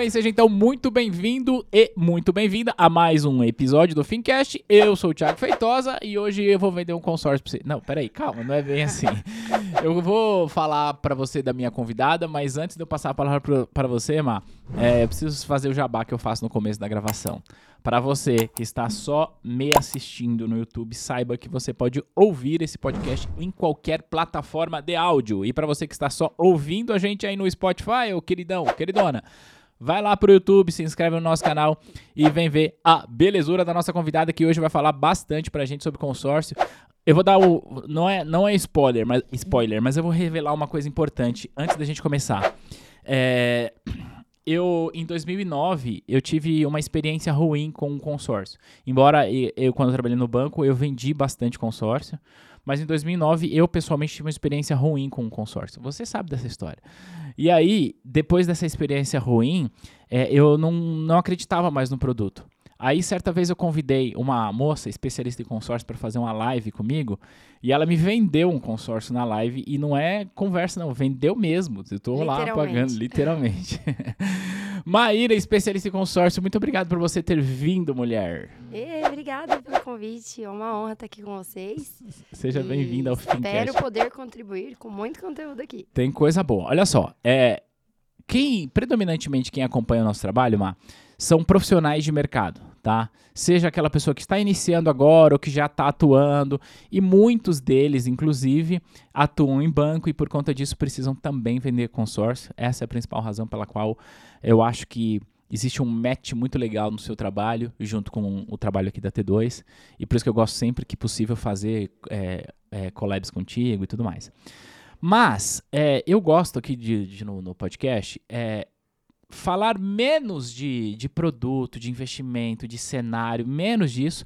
bem, seja então muito bem-vindo e muito bem-vinda a mais um episódio do Fincast. Eu sou o Thiago Feitosa e hoje eu vou vender um consórcio pra você. Não, peraí, calma, não é bem assim. Eu vou falar pra você da minha convidada, mas antes de eu passar a palavra pra- pra você, Má, é, eu preciso fazer o jabá que eu faço no começo da gravação. Para você que está só me assistindo no YouTube, saiba que você pode ouvir esse podcast em qualquer plataforma de áudio. E para você que está só ouvindo a gente aí no Spotify, ô queridão, queridona, vai lá pro YouTube, se inscreve no nosso canal e vem ver a belezura da nossa convidada que hoje vai falar bastante pra gente sobre consórcio. Eu vou dar o não é não é spoiler, mas spoiler, mas eu vou revelar uma coisa importante antes da gente começar. É, eu em 2009 eu tive uma experiência ruim com o consórcio. Embora eu quando eu trabalhei no banco eu vendi bastante consórcio, mas em 2009 eu pessoalmente tive uma experiência ruim com o consórcio. Você sabe dessa história. E aí depois dessa experiência ruim, é, eu não, não acreditava mais no produto. Aí, certa vez, eu convidei uma moça especialista em consórcio para fazer uma live comigo e ela me vendeu um consórcio na live e não é conversa, não, vendeu mesmo. Eu tô lá pagando, literalmente. Maíra, especialista em consórcio, muito obrigado por você ter vindo, mulher. E, obrigada pelo convite. É uma honra estar aqui com vocês. Seja bem-vinda ao Espero Fincast. poder contribuir com muito conteúdo aqui. Tem coisa boa. Olha só, é, quem, predominantemente quem acompanha o nosso trabalho, Má, são profissionais de mercado, tá? Seja aquela pessoa que está iniciando agora ou que já está atuando, e muitos deles, inclusive, atuam em banco e por conta disso precisam também vender consórcio. Essa é a principal razão pela qual eu acho que existe um match muito legal no seu trabalho, junto com o trabalho aqui da T2, e por isso que eu gosto sempre que possível fazer é, é, collabs contigo e tudo mais. Mas é, eu gosto aqui de, de no, no podcast é, falar menos de, de produto, de investimento, de cenário, menos disso,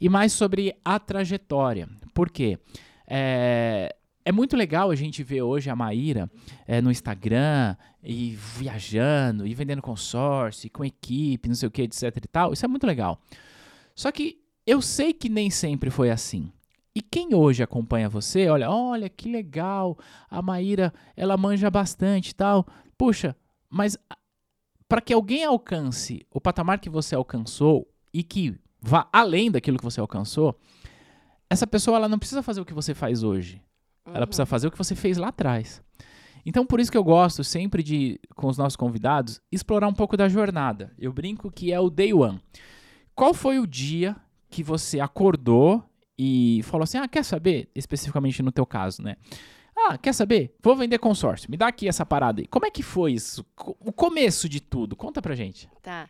e mais sobre a trajetória. Por quê? É, é muito legal a gente ver hoje a Maíra é, no Instagram e viajando e vendendo consórcio, e com equipe, não sei o que, etc e tal. Isso é muito legal. Só que eu sei que nem sempre foi assim. E quem hoje acompanha você, olha, olha que legal, a Maíra, ela manja bastante e tal. Puxa, mas para que alguém alcance o patamar que você alcançou e que vá além daquilo que você alcançou, essa pessoa ela não precisa fazer o que você faz hoje. Ela precisa fazer o que você fez lá atrás. Então, por isso que eu gosto sempre de, com os nossos convidados, explorar um pouco da jornada. Eu brinco que é o day one. Qual foi o dia que você acordou e falou assim: ah, quer saber? Especificamente no teu caso, né? Ah, quer saber? Vou vender consórcio. Me dá aqui essa parada aí. Como é que foi isso? O começo de tudo. Conta pra gente. Tá.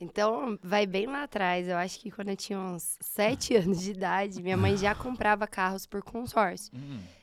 Então, vai bem lá atrás. Eu acho que quando eu tinha uns sete anos de idade, minha mãe já comprava carros por consórcio.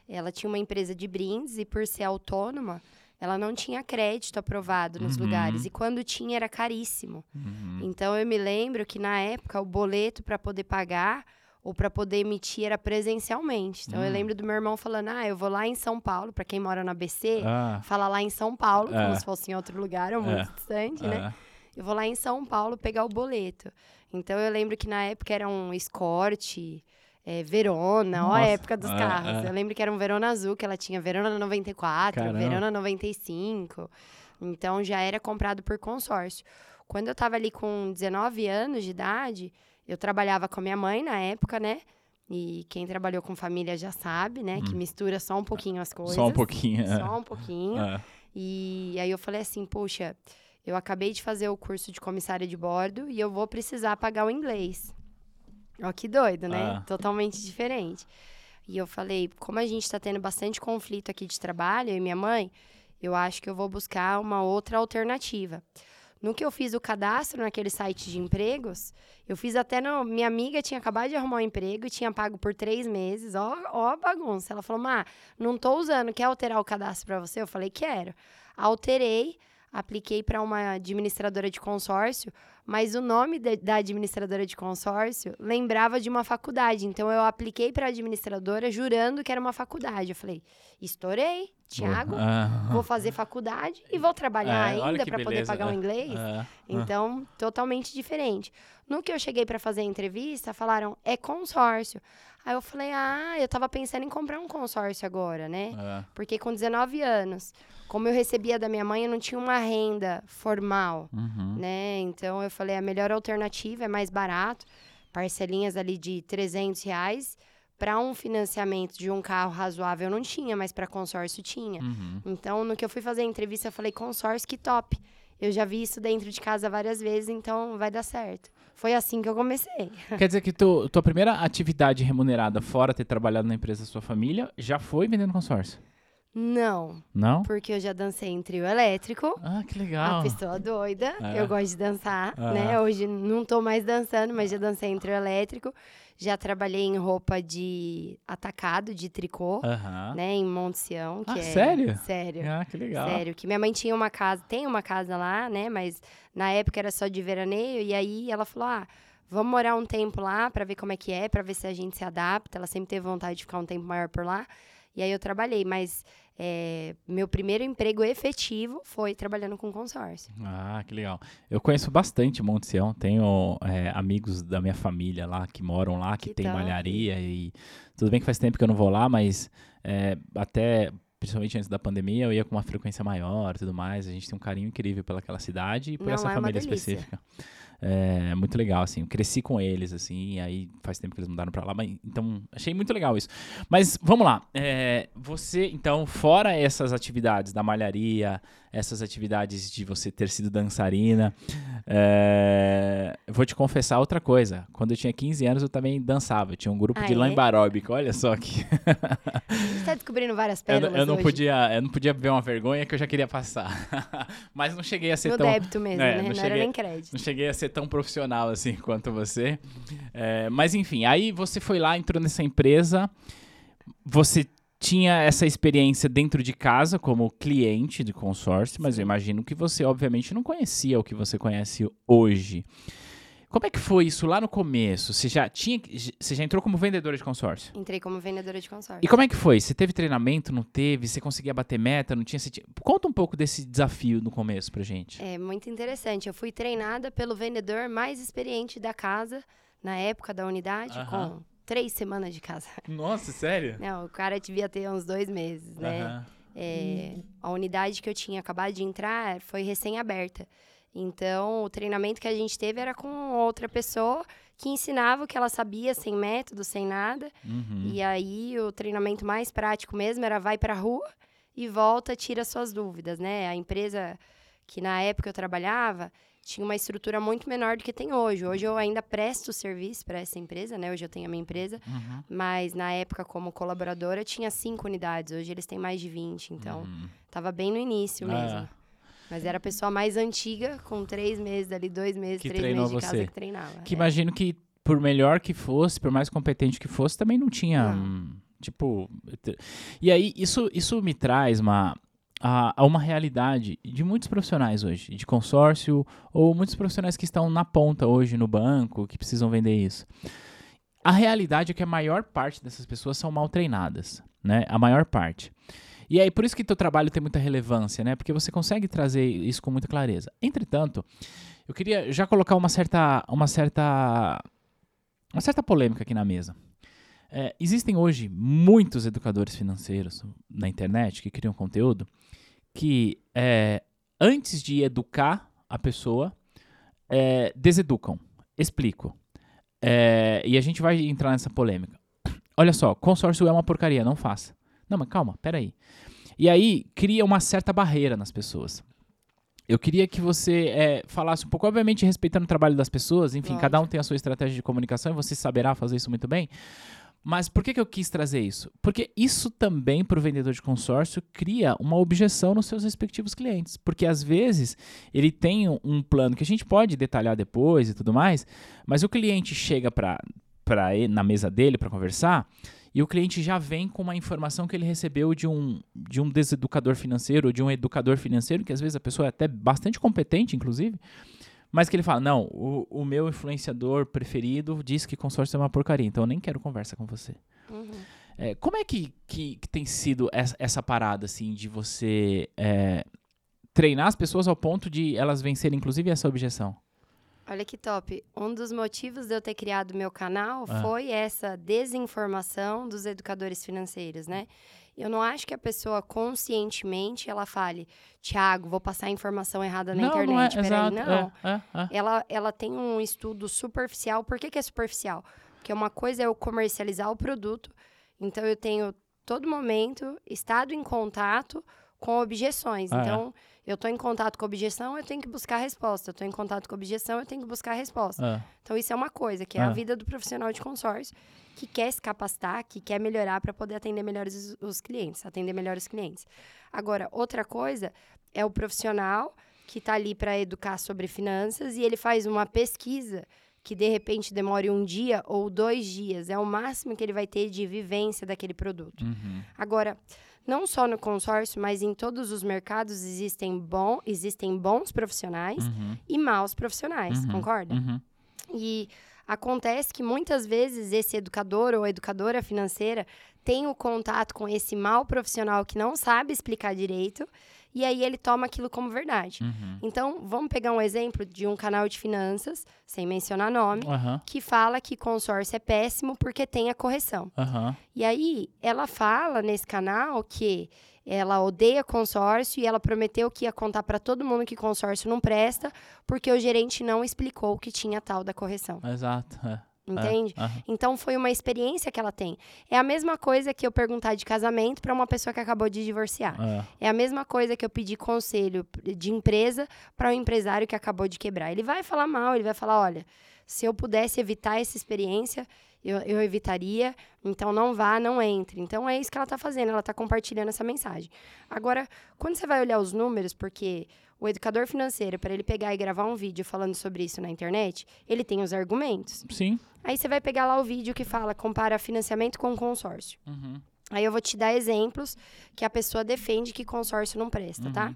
Ela tinha uma empresa de brindes e, por ser autônoma, ela não tinha crédito aprovado nos Uhum. lugares. E quando tinha, era caríssimo. Uhum. Então eu me lembro que na época o boleto para poder pagar ou para poder emitir era presencialmente. Então eu Hum. lembro do meu irmão falando: "Ah, eu vou lá em São Paulo, para quem mora na BC, Ah, fala lá em São Paulo, É. como se fosse em outro lugar, ou muito É. distante, né? ah, Eu vou lá em São Paulo pegar o boleto. Então eu lembro que na época era um Escort, é, Verona, ó a época dos É, carros. é. Eu lembro que era um Verona azul, que ela tinha Verona 94, Caramba. Verona 95. Então já era comprado por consórcio. Quando eu tava ali com 19 anos de idade, eu trabalhava com a minha mãe na época, né? E quem trabalhou com família já sabe, né? Que mistura só um pouquinho as coisas. Hum. só um pouquinho. é. Só um pouquinho. Ah, E aí eu falei assim, poxa, eu acabei de fazer o curso de comissária de bordo e eu vou precisar pagar o inglês. Ó, que doido, né? Ah. Totalmente diferente. E eu falei, como a gente tá tendo bastante conflito aqui de trabalho, eu e minha mãe, eu acho que eu vou buscar uma outra alternativa. No que eu fiz o cadastro naquele site de empregos, eu fiz até no. Minha amiga tinha acabado de arrumar um emprego e tinha pago por três meses. Ó, ó bagunça. Ela falou: Má, não tô usando, quer alterar o cadastro para você? Eu falei: quero. Alterei, apliquei para uma administradora de consórcio, mas o nome de- da administradora de consórcio lembrava de uma faculdade. Então eu apliquei para administradora jurando que era uma faculdade. Eu falei: estourei, Tiago, vou fazer faculdade e vou trabalhar É, ainda para poder pagar o é. inglês. ah, Então, totalmente diferente. No que eu cheguei para fazer a entrevista, falaram: é consórcio. Aí eu falei, ah, eu tava pensando em comprar um consórcio agora, né? É. Porque com 19 anos, como eu recebia da minha mãe, eu não tinha uma renda formal, Uhum. né? Então eu falei, a melhor alternativa é mais barato, parcelinhas ali de 300 reais. Para um financiamento de um carro razoável eu não tinha, mas para consórcio tinha. Uhum. Então, no que eu fui fazer a entrevista, eu falei, consórcio, que top. Eu já vi isso dentro de casa várias vezes, então vai dar certo. Foi assim que eu comecei. Quer dizer que tu, tua primeira atividade remunerada, fora ter trabalhado na empresa da sua família, já foi vendendo consórcio? Não, Não? porque eu já dancei em trio elétrico. Ah, que A legal. pessoa doida. É. Eu gosto de dançar, Ah. né? Hoje não tô mais dançando, mas já dancei em trio elétrico. Já trabalhei em roupa de atacado, de tricô, Aham. né? Em. Que Ah, é... sério? Sério. Ah, que legal. Sério, que minha mãe tinha uma casa, tem uma casa lá, né? Mas na época era só de veraneio. E aí ela falou: ah, vamos morar um tempo lá pra ver como é que é, pra ver se a gente se adapta. Ela sempre teve vontade de ficar um tempo maior por lá. E aí eu trabalhei, mas é, meu primeiro emprego efetivo foi trabalhando com consórcio. Ah, que legal. Eu conheço bastante Monte Sião, tenho é, amigos da minha família lá que moram lá, que, Que tem top. malharia e tudo bem que faz tempo que eu não vou lá, mas é, até principalmente antes da pandemia eu ia com uma frequência maior, e tudo mais. A gente tem um carinho incrível pelaquela cidade e por Não, essa é família específica. É muito legal, assim. Eu cresci com eles, assim, e aí faz tempo que eles mudaram pra lá, mas então achei muito legal isso. Mas vamos lá. é, você, então, fora essas atividades da malharia, essas atividades de você ter sido dançarina, é, eu vou te confessar outra coisa. Quando eu tinha 15 anos, eu também dançava. Eu tinha um grupo Ah, de é? lamba aeróbica. Olha só que. A gente tá descobrindo várias eu, pérolas eu não hoje. podia, eu não podia ver uma vergonha que eu já queria passar. mas não cheguei a ser No tão. débito mesmo, É, né? não Não, cheguei- era nem crédito. Não cheguei a ser tão profissional assim quanto você. É, mas enfim, aí você foi lá, entrou nessa empresa. Você tinha essa experiência dentro de casa como cliente de consórcio, mas eu imagino que você, obviamente, não conhecia o que você conhece hoje. Como é que foi isso lá no começo? Você já tinha, você já entrou como vendedora de consórcio? Entrei como vendedora de consórcio. E como é que foi? Você teve treinamento? Não teve? Você conseguia bater meta? Não tinha? Tinha- Conta um pouco desse desafio no começo pra gente. É muito interessante. Eu fui treinada pelo vendedor mais experiente da casa, na época da unidade, Aham. com três semanas de casa. Nossa, sério? Não, o cara devia ter uns dois meses, né? É, a unidade que eu tinha acabado de entrar foi recém-aberta. Então, o treinamento que a gente teve era com outra pessoa que ensinava o que ela sabia, sem método, sem nada. Uhum. E aí, o treinamento mais prático mesmo era vai pra rua e volta, tira suas dúvidas, né? A empresa que na época eu trabalhava tinha uma estrutura muito menor do que tem hoje. Hoje eu ainda presto serviço para essa empresa, né? Hoje eu tenho a minha empresa, Uhum. mas na época como colaboradora tinha cinco unidades. Hoje eles têm mais de 20, então Uhum. tava bem no início Ah. mesmo. Mas era a pessoa mais antiga, com três meses ali, dois meses, Que três meses de você. casa que treinava. Que É. imagino que, por melhor que fosse, por mais competente que fosse, também não tinha. Não. hum, Tipo. E aí, isso, isso me traz uma, a, a uma realidade de muitos profissionais hoje, de consórcio, ou muitos profissionais que estão na ponta hoje no banco, que precisam vender isso. A realidade é que a maior parte dessas pessoas são mal treinadas, né? A maior parte. E aí, por isso que teu trabalho tem muita relevância, né? Porque você consegue trazer isso com muita clareza. Entretanto, eu queria já colocar uma certa, uma certa, uma certa polêmica aqui na mesa. É, existem hoje muitos educadores financeiros na internet que criam conteúdo que, é, antes de educar a pessoa, é, deseducam. Explico. É, e a gente vai entrar nessa polêmica. Olha só, consórcio é uma porcaria, não faça. Não, mas calma, peraí. E aí cria uma certa barreira nas pessoas. Eu queria que você é, falasse um pouco, obviamente respeitando o trabalho das pessoas, enfim, cada um tem a sua estratégia de comunicação e você saberá fazer isso muito bem. Mas por que, que eu quis trazer isso? Porque isso também, para o vendedor de consórcio, cria uma objeção nos seus respectivos clientes. Porque às vezes ele tem um- plano que a gente pode detalhar depois e tudo mais, mas o cliente chega para na mesa dele para conversar e o cliente já vem com uma informação que ele recebeu de um, de um deseducador financeiro, ou de um educador financeiro, que às vezes a pessoa é até bastante competente, inclusive, mas que ele fala: Não, o, o meu influenciador preferido diz que consórcio é uma porcaria, então eu nem quero conversa com você. Uhum. É, como é que, que, que tem sido essa, essa parada, assim, de você é, treinar as pessoas ao ponto de elas vencerem, inclusive, essa objeção? Olha que top. Um dos motivos de eu ter criado meu canal Ah. foi essa desinformação dos educadores financeiros, né? Eu não acho que a pessoa conscientemente ela fale, Tiago, vou passar a informação errada na não, internet. não é, Peraí, exato. não. É, é, é. Ela, ela tem um estudo superficial. Por que, que é superficial? Porque uma coisa é eu comercializar o produto, então eu tenho todo momento estado em contato com objeções. Ah, é. Eu estou em contato com objeção, eu tenho que buscar resposta. Eu estou em contato com objeção, eu tenho que buscar resposta. É. Então, isso é uma coisa, que é Ah. a vida do profissional de consórcio que quer se capacitar, que quer melhorar para poder atender melhores os, os clientes, atender melhores clientes. Agora, outra coisa é o profissional que está ali para educar sobre finanças e ele faz uma pesquisa que de repente demore um dia ou dois dias. É o máximo que ele vai ter de vivência daquele produto. Uhum. Agora, não só no consórcio, mas em todos os mercados existem, bom, existem bons profissionais Uhum. e maus profissionais, Uhum. concorda? Uhum. E acontece que muitas vezes esse educador ou educadora financeira tem o contato com esse mau profissional que não sabe explicar direito e aí ele toma aquilo como verdade. Uhum. Então, vamos pegar um exemplo de um canal de finanças, sem mencionar nome, Aham. que fala que consórcio é péssimo porque tem a correção. Aham. E aí, ela fala nesse canal que ela odeia consórcio e ela prometeu que ia contar para todo mundo que consórcio não presta, porque o gerente não explicou que tinha tal da correção. Exato. É. Entende? É. Aham. Então foi uma experiência que ela tem. É a mesma coisa que eu perguntar de casamento para uma pessoa que acabou de divorciar. É. É a mesma coisa que eu pedir conselho de empresa para um empresário que acabou de quebrar. Ele vai falar mal, ele vai falar: olha, se eu pudesse evitar essa experiência, eu, eu evitaria, então não vá, não entre. Então é isso que ela está fazendo, ela está compartilhando essa mensagem. Agora, quando você vai olhar os números, porque o educador financeiro, para ele pegar e gravar um vídeo falando sobre isso na internet, ele tem os argumentos. Sim. Aí você vai pegar lá o vídeo que fala compara financiamento com consórcio. Uhum. Aí eu vou te dar exemplos que a pessoa defende que consórcio não presta, tá?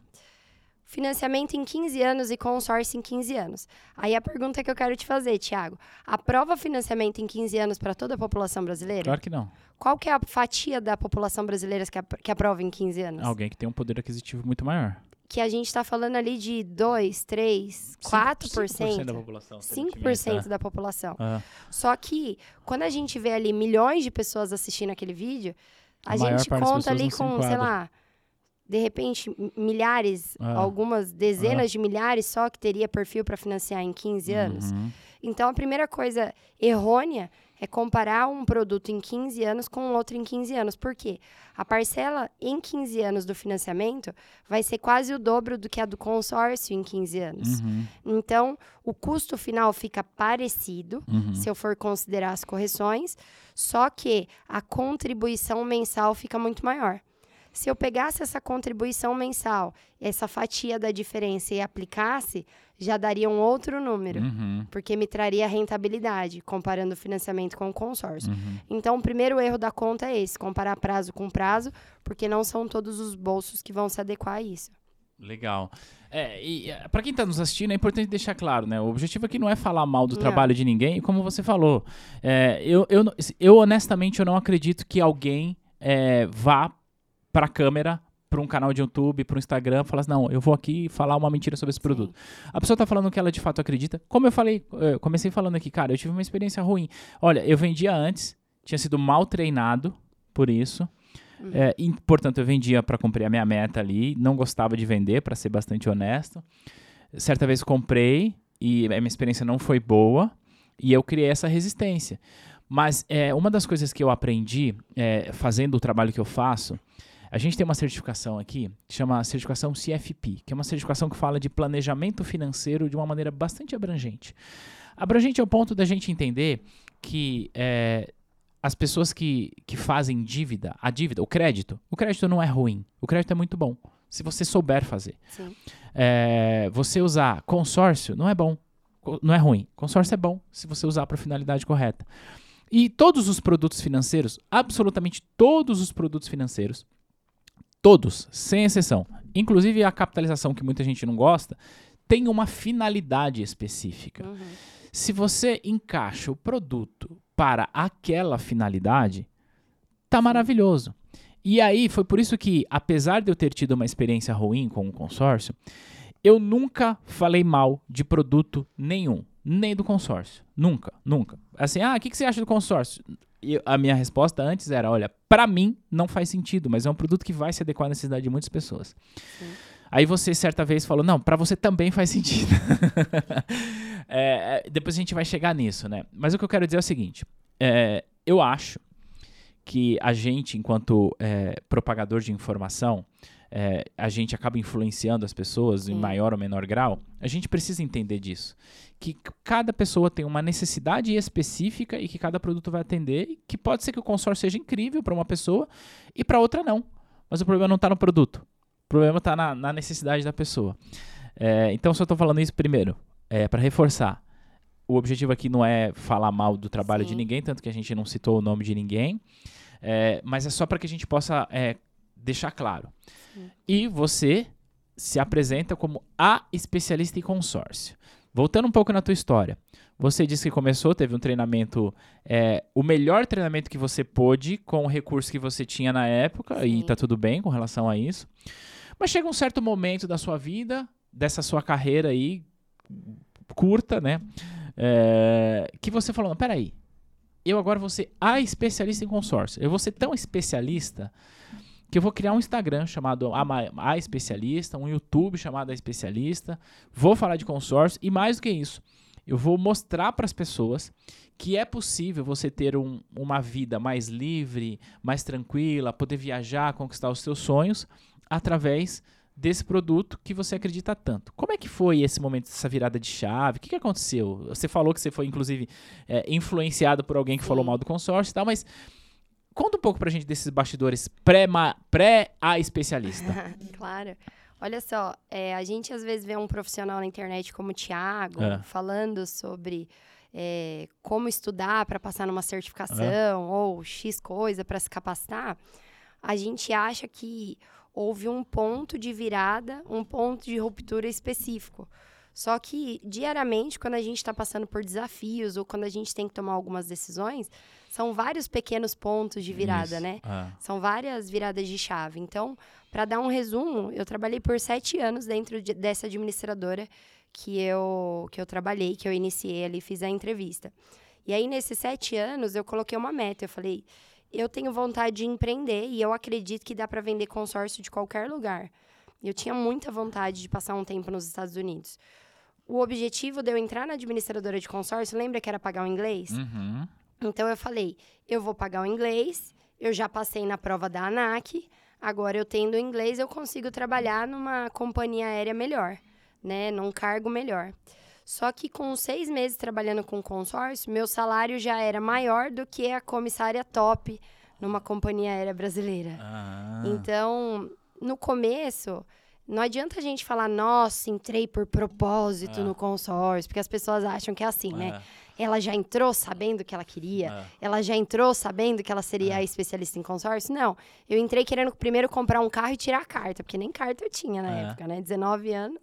Financiamento em 15 anos e consórcio em 15 anos. Aí a pergunta que eu quero te fazer, Tiago, aprova financiamento em 15 anos para toda a população brasileira? Claro que não. Qual que é a fatia da população brasileira que, que aprova em 15 anos? Alguém que tem um poder aquisitivo muito maior. Que a gente está falando ali de 2, 3, 4%. 5% da população. 5% da população. Ah, Só que, quando a gente vê ali milhões de pessoas assistindo aquele vídeo, a, A gente conta ali com, sei lá, de repente, milhares, Ah. algumas dezenas de milhares só que teria perfil para financiar em 15 anos. uhum. Então, a primeira coisa errônea é comparar um produto em 15 anos com outro em 15 anos. Por quê? A parcela em 15 anos do financiamento vai ser quase o dobro do que a do consórcio em 15 anos. Uhum. Então, o custo final fica parecido, Uhum. se eu for considerar as correções, só que a contribuição mensal fica muito maior. Se eu pegasse essa contribuição mensal, essa fatia da diferença e aplicasse, já daria um outro número, Uhum. porque me traria rentabilidade, comparando o financiamento com o consórcio. Uhum. Então, o primeiro erro da conta é esse, comparar prazo com prazo, porque não são todos os bolsos que vão se adequar a isso. Legal. É, e é, para quem está nos assistindo, é importante deixar claro, né? O objetivo aqui não é falar mal do Não. trabalho de ninguém, como você falou. É, eu, eu, eu, honestamente, eu não acredito que alguém é, vá para a câmera, para um canal de YouTube, para um Instagram, falar assim, não, eu vou aqui falar uma mentira sobre esse produto. A pessoa tá falando que ela de fato acredita. Como eu falei, eu comecei falando aqui, cara, eu tive uma experiência ruim. Olha, eu vendia antes, tinha sido mal treinado por isso. É, e, portanto, eu vendia para cumprir a minha meta ali, não gostava de vender, para ser bastante honesto. Certa vez comprei e a minha experiência não foi boa e eu criei essa resistência. Mas é, uma das coisas que eu aprendi é, fazendo o trabalho que eu faço, a gente tem uma certificação aqui, que chama certificação CFP, que é uma certificação que fala de planejamento financeiro de uma maneira bastante abrangente. Abrangente ao ponto da gente entender que é, as pessoas que, que fazem dívida, a dívida, o crédito, o crédito não é ruim, o crédito é muito bom, se você souber fazer. É, você usar consórcio não é bom, não é ruim. Consórcio é bom se você usar para a finalidade correta. E todos os produtos financeiros, absolutamente todos os produtos financeiros, todos, sem exceção, inclusive a capitalização que muita gente não gosta, tem uma finalidade específica. Uhum. Se você encaixa o produto para aquela finalidade, tá maravilhoso. E aí foi por isso que, apesar de eu ter tido uma experiência ruim com o consórcio, eu nunca falei mal de produto nenhum. nem do consórcio. Nunca, nunca. Assim, ah, o que, que você acha do consórcio? E a minha resposta antes era, olha, para mim não faz sentido, mas é um produto que vai se adequar à necessidade de muitas pessoas. Sim. Aí você certa vez falou, não, para você também faz sentido. é, é, depois a gente vai chegar nisso, né? Mas o que eu quero dizer é o seguinte, é, eu acho que a gente, enquanto é, propagador de informação, é, a gente acaba influenciando as pessoas Sim. em maior ou menor grau, a gente precisa entender disso. Que cada pessoa tem uma necessidade específica e que cada produto vai atender, que pode ser que o consórcio seja incrível para uma pessoa e para outra não. Mas o problema não está no produto. O problema está na, na, necessidade da pessoa. É, então, só estou falando isso primeiro, é, para reforçar. O objetivo aqui não é falar mal do trabalho Sim. de ninguém, tanto que a gente não citou o nome de ninguém. É, mas é só para que a gente possa é, deixar claro. Sim. E você se apresenta como a especialista em consórcio. Voltando um pouco na tua história, você disse que começou, teve um treinamento, é, o melhor treinamento que você pôde com o recurso que você tinha na época, Sim. e tá tudo bem com relação a isso. Mas chega um certo momento da sua vida, dessa sua carreira aí, curta, né? É, que você falou, não, peraí, eu agora vou ser a especialista em consórcio. Eu vou ser tão especialista que eu vou criar um Instagram chamado a, a Especialista, um YouTube chamado A Especialista, vou falar de consórcio e mais do que isso, eu vou mostrar para as pessoas que é possível você ter um, uma vida mais livre, mais tranquila, poder viajar, conquistar os seus sonhos através desse produto que você acredita tanto. Como é que foi esse momento, essa virada de chave? O que, que aconteceu? Você falou que você foi, inclusive, é, influenciado por alguém que Sim. falou mal do consórcio e tal, mas conta um pouco pra gente desses bastidores pré-a pré especialista. claro. Olha só, é, a gente às vezes vê um profissional na internet como o Thiago é. falando sobre é, como estudar para passar numa certificação ou X coisa para se capacitar. A gente acha que houve um ponto de virada, um ponto de ruptura específico. Só que diariamente, quando a gente está passando por desafios ou quando a gente tem que tomar algumas decisões, são vários pequenos pontos de virada, Isso. né? Ah. São várias viradas de chave. Então, para dar um resumo, eu trabalhei por sete anos dentro de, dessa administradora que eu, que eu trabalhei, que eu iniciei ali, fiz a entrevista. E aí, nesses sete anos, eu coloquei uma meta. Eu falei, eu tenho vontade de empreender e eu acredito que dá para vender consórcio de qualquer lugar. Eu tinha muita vontade de passar um tempo nos Estados Unidos. O objetivo de eu entrar na administradora de consórcio, lembra que era pagar o inglês? Uhum. Então eu falei, eu vou pagar o inglês, eu já passei na prova da ANAC, agora eu tendo inglês eu consigo trabalhar numa companhia aérea melhor, né, num cargo melhor. Só que com seis meses trabalhando com consórcio, meu salário já era maior do que a comissária top numa companhia aérea brasileira. Ah. Então, no começo, não adianta a gente falar, nossa, entrei por propósito ah. no consórcio, porque as pessoas acham que é assim, né? Ela já entrou sabendo o que ela queria, ah. ela já entrou sabendo que ela seria a especialista em consórcio. Não, eu entrei querendo primeiro comprar um carro e tirar a carta, porque nem carta eu tinha na época, né? 19 anos.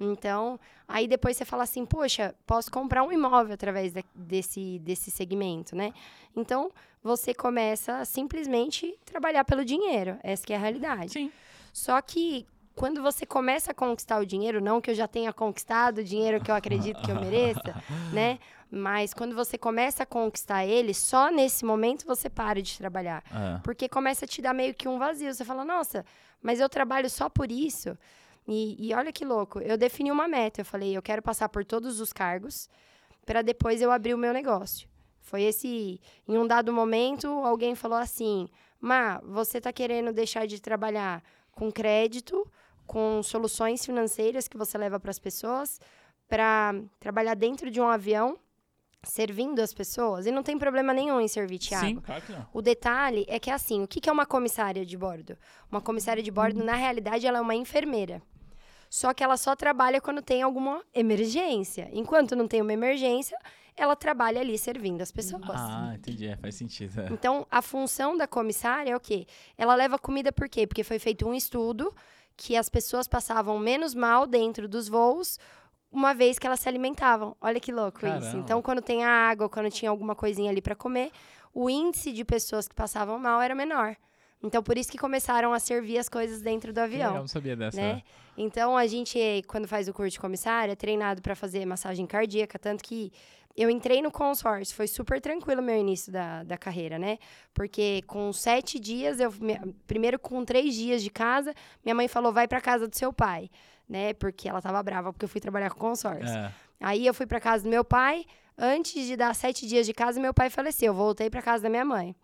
Então, aí depois você fala assim, poxa, posso comprar um imóvel através de, desse, desse segmento, né? Então, você começa a simplesmente trabalhar pelo dinheiro. Essa é a realidade. Sim. Só que quando você começa a conquistar o dinheiro, não que eu já tenha conquistado o dinheiro que eu acredito que eu mereça, né? Mas quando você começa a conquistar ele, só nesse momento você para de trabalhar. É. Porque começa a te dar meio que um vazio. Você fala, nossa, mas eu trabalho só por isso. E, e olha que louco, eu defini uma meta. Eu falei, eu quero passar por todos os cargos para depois eu abrir o meu negócio. Foi esse. Em um dado momento, alguém falou assim: Má, você está querendo deixar de trabalhar com crédito, com soluções financeiras que você leva para as pessoas, para trabalhar dentro de um avião servindo as pessoas. E não tem problema nenhum em servir, Thiago. Sim, claro que não. O detalhe é que, assim, o que é uma comissária de bordo? Uma comissária de bordo, na realidade, ela é uma enfermeira. Só que ela só trabalha quando tem alguma emergência. Enquanto não tem uma emergência, ela trabalha ali servindo as pessoas. Ah, entendi. É, faz sentido. É. Então, a função da comissária é o quê? Ela leva comida por quê? Porque foi feito um estudo que as pessoas passavam menos mal dentro dos voos uma vez que elas se alimentavam. Olha que louco Caramba. isso. Então, quando tem água, quando tinha alguma coisinha ali para comer, o índice de pessoas que passavam mal era menor Então, por isso que começaram a servir as coisas dentro do avião. eu não sabia dessa. né? Então a gente, quando faz o curso de comissário, é treinado para fazer massagem cardíaca, tanto que eu entrei no consórcio, foi super tranquilo o meu início da, da carreira, né? Porque com sete dias, eu me- primeiro com três dias de casa, minha mãe falou, vai para casa do seu pai, né? Porque ela tava brava porque eu fui trabalhar com consórcio. É. Aí eu fui para casa do meu pai. Antes de dar sete dias de casa, meu pai faleceu. Eu voltei para casa da minha mãe.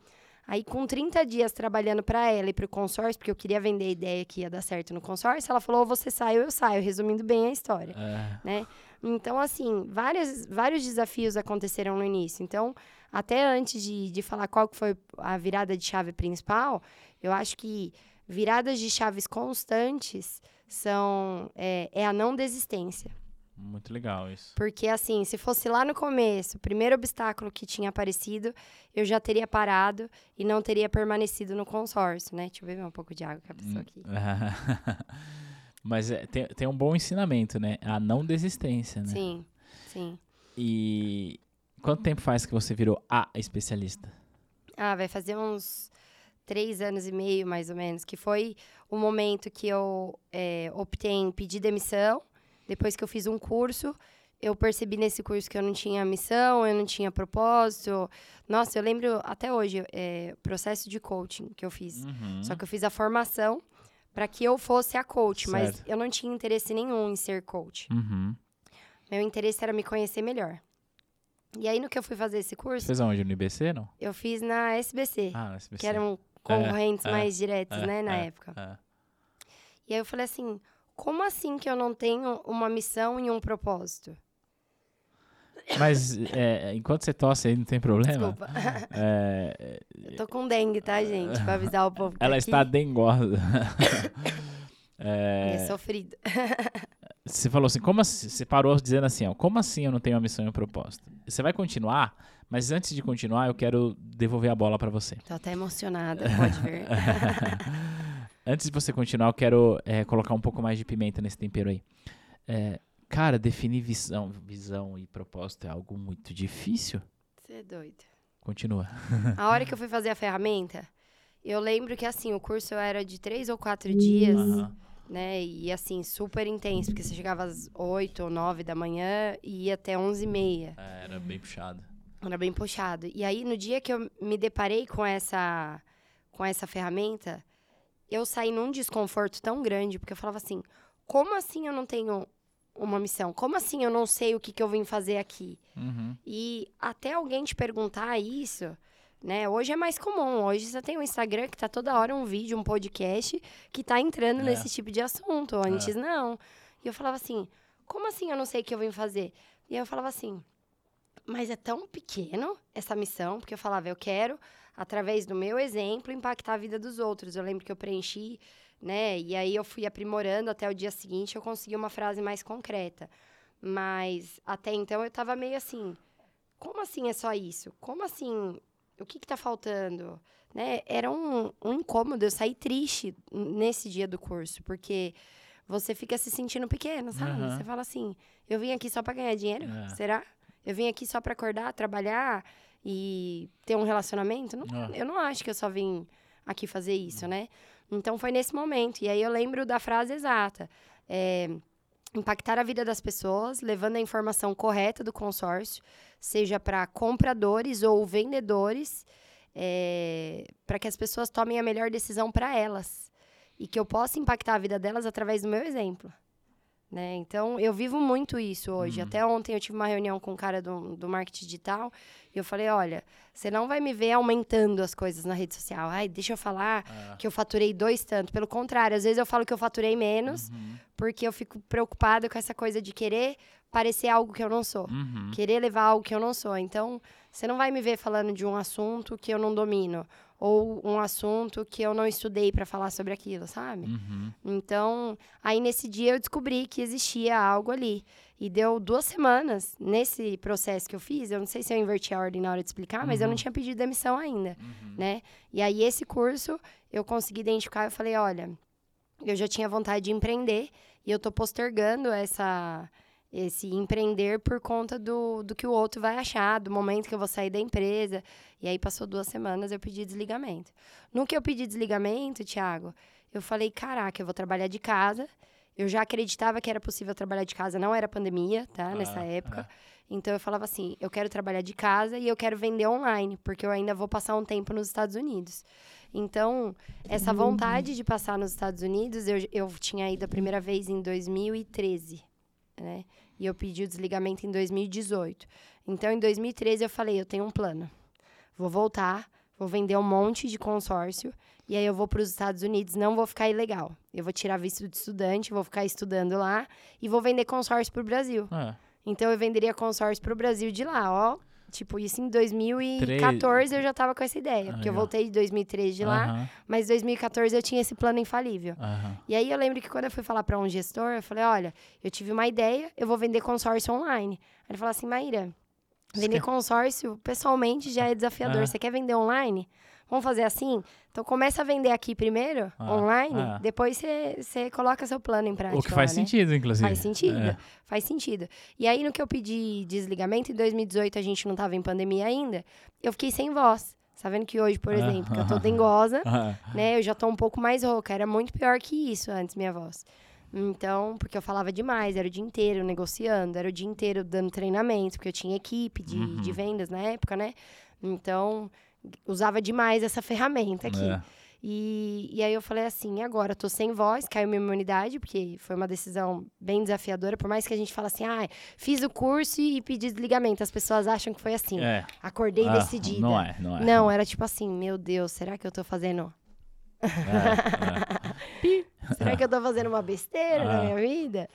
Aí, com 30 dias trabalhando para ela e para o consórcio, porque eu queria vender a ideia que ia dar certo no consórcio, ela falou: ou você sai ou eu saio, resumindo bem a história, É. né? Então, assim, vários, vários desafios aconteceram no início. Então, até antes de, de falar qual que foi a virada de chave principal, eu acho que viradas de chaves constantes são é, é a não desistência. Muito legal isso. Porque, assim, se fosse lá no começo, o primeiro obstáculo que tinha aparecido, eu já teria parado e não teria permanecido no consórcio, né? Deixa eu beber um pouco de água com a pessoa aqui. Mas é, tem, tem um bom ensinamento, né? A não desistência, né? Sim, sim. E quanto tempo faz que você virou a especialista? Ah, vai fazer uns três anos e meio, mais ou menos, que foi o momento que eu é, optei em pedir demissão. Depois que eu fiz um curso, eu percebi nesse curso que eu não tinha missão, eu não tinha propósito. Nossa, eu lembro até hoje, é, processo de coaching que eu fiz. Uhum. Só que eu fiz a formação para que eu fosse a coach, mas Certo. eu não tinha interesse nenhum em ser coach. Uhum. Meu interesse era me conhecer melhor. E aí, no que eu fui fazer esse Você curso, fez aonde? No IBC, não? eu fiz na SBC, Ah, no SBC. que eram concorrentes é, mais diretos, é, né, na é, época. é. E aí eu falei assim, como assim que eu não tenho uma missão e um propósito? Mas é, enquanto você tosse aí, não tem problema? Desculpa. É, eu tô com dengue, tá, gente? Pra avisar o povo que ela está dengosa. É É, sofrido. você falou assim, como assim, você parou dizendo assim, ó, como assim eu não tenho uma missão e um propósito? Você vai continuar, mas antes de continuar, eu quero devolver a bola para você. Tô até emocionada, pode ver. Antes de você continuar, eu quero é, colocar um pouco mais de pimenta nesse tempero aí. É, cara, definir visão, visão e propósito é algo muito difícil. Você é doido. Continua. A hora que eu fui fazer a ferramenta, eu lembro que, assim, o curso era de três ou quatro dias, né? E, assim, super intenso, porque você chegava às oito ou nove da manhã e ia até onze e meia. É, era bem puxado. Era bem puxado. E aí, no dia que eu me deparei com essa, com essa ferramenta, eu saí num desconforto tão grande, porque eu falava assim, como assim eu não tenho uma missão? Como assim eu não sei o que, que eu vim fazer aqui? Uhum. E até alguém te perguntar isso, né? Hoje é mais comum. Hoje você tem um Instagram que tá toda hora um vídeo, um podcast que tá entrando É. nesse tipo de assunto. Antes não. E eu falava assim: como assim eu não sei o que eu vim fazer? E aí eu falava assim: mas é tão pequeno essa missão, porque eu falava, eu quero, através do meu exemplo, impactar a vida dos outros. Eu lembro que eu preenchi, né? E aí eu fui aprimorando até o dia seguinte, eu consegui uma frase mais concreta. Mas até então eu tava meio assim, como assim é só isso? Como assim? O que que tá faltando? Né? Era um, um incômodo, eu saí triste nesse dia do curso, porque você fica se sentindo pequeno, sabe? Aham. Você fala assim, eu vim aqui só para ganhar dinheiro? É. Será? Eu vim aqui só para acordar, trabalhar e ter um relacionamento? Não, Ah. Eu não acho que eu só vim aqui fazer isso, né? Então foi nesse momento. E aí eu lembro da frase exata. É, impactar a vida das pessoas, levando a informação correta do consórcio, seja para compradores ou vendedores, para que as pessoas tomem a melhor decisão para elas. E que eu possa impactar a vida delas através do meu exemplo. Né? Então, eu vivo muito isso hoje. Uhum. Até ontem eu tive uma reunião com um cara do, do marketing digital e eu falei: olha, você não vai me ver aumentando as coisas na rede social. Ai, deixa eu falar Ah, que eu faturei dois tanto. Pelo contrário, às vezes eu falo que eu faturei menos, uhum, porque eu fico preocupada com essa coisa de querer parecer algo que eu não sou. uhum. Querer levar algo que eu não sou. Então, você não vai me ver falando de um assunto que eu não domino. Ou um assunto que eu não estudei para falar sobre aquilo, sabe? Uhum. Então, aí nesse dia eu descobri que existia algo ali. E deu duas semanas nesse processo que eu fiz. Eu não sei se eu inverti a ordem na hora de explicar, mas eu não Uhum. tinha pedido demissão ainda, Uhum. né? E aí esse curso eu consegui identificar. Eu falei, olha, eu já tinha vontade de empreender e eu tô postergando essa esse empreender por conta do, do que o outro vai achar, do momento que eu vou sair da empresa. E aí passou duas semanas, eu pedi desligamento. No que eu pedi desligamento, Thiago, eu falei, caraca, eu vou trabalhar de casa. Eu já acreditava que era possível trabalhar de casa, não era pandemia, tá? Ah, Nessa época. ah. Então eu falava assim, eu quero trabalhar de casa e eu quero vender online, porque eu ainda vou passar um tempo nos Estados Unidos. Então, essa vontade de passar nos Estados Unidos, eu, eu tinha ido a primeira vez em 2013, né? E eu pedi o desligamento em 2018. Então, em 2013, eu falei, eu tenho um plano. Vou voltar, vou vender um monte de consórcio, e aí eu vou para os Estados Unidos, não vou ficar ilegal. Eu vou tirar visto de estudante, vou ficar estudando lá, e vou vender consórcio para o Brasil. É. Então eu venderia consórcio pro Brasil de lá, ó. Tipo, isso em 2014 eu já tava com essa ideia. porque eu voltei de 2013 de lá, Aham, mas em 2014 eu tinha esse plano infalível. E aí eu lembro que quando eu fui falar pra um gestor, eu falei, olha, eu tive uma ideia, eu vou vender consórcio online. Aí ele falou assim, Maíra, vender consórcio pessoalmente já é desafiador. Ah. Você quer vender online? Vamos fazer assim? Então começa a vender aqui primeiro, Ah, online, ah. depois você coloca seu plano em prática. O que faz lá, né? sentido, inclusive. Faz sentido, É. faz sentido. E aí, no que eu pedi desligamento, em 2018 a gente não tava em pandemia ainda, eu fiquei sem voz. Tá vendo que hoje, por Ah. exemplo, que eu tô dengosa, Ah, né? Eu já tô um pouco mais rouca. Era muito pior que isso antes, minha voz. Então, porque eu falava demais, era o dia inteiro negociando, era o dia inteiro dando treinamento, porque eu tinha equipe de, Uhum. de vendas na época, né? Então, usava demais essa ferramenta aqui. é. E, e aí eu falei assim, agora eu tô sem voz, caiu minha imunidade, porque foi uma decisão bem desafiadora, por mais que a gente fale assim, ah, fiz o curso e pedi desligamento. As pessoas acham que foi assim. É. Acordei Ah, decidida. Não é, não é. Não, era tipo assim, meu Deus, será que eu tô fazendo. É, Será que eu tô fazendo uma besteira na Ah. minha vida?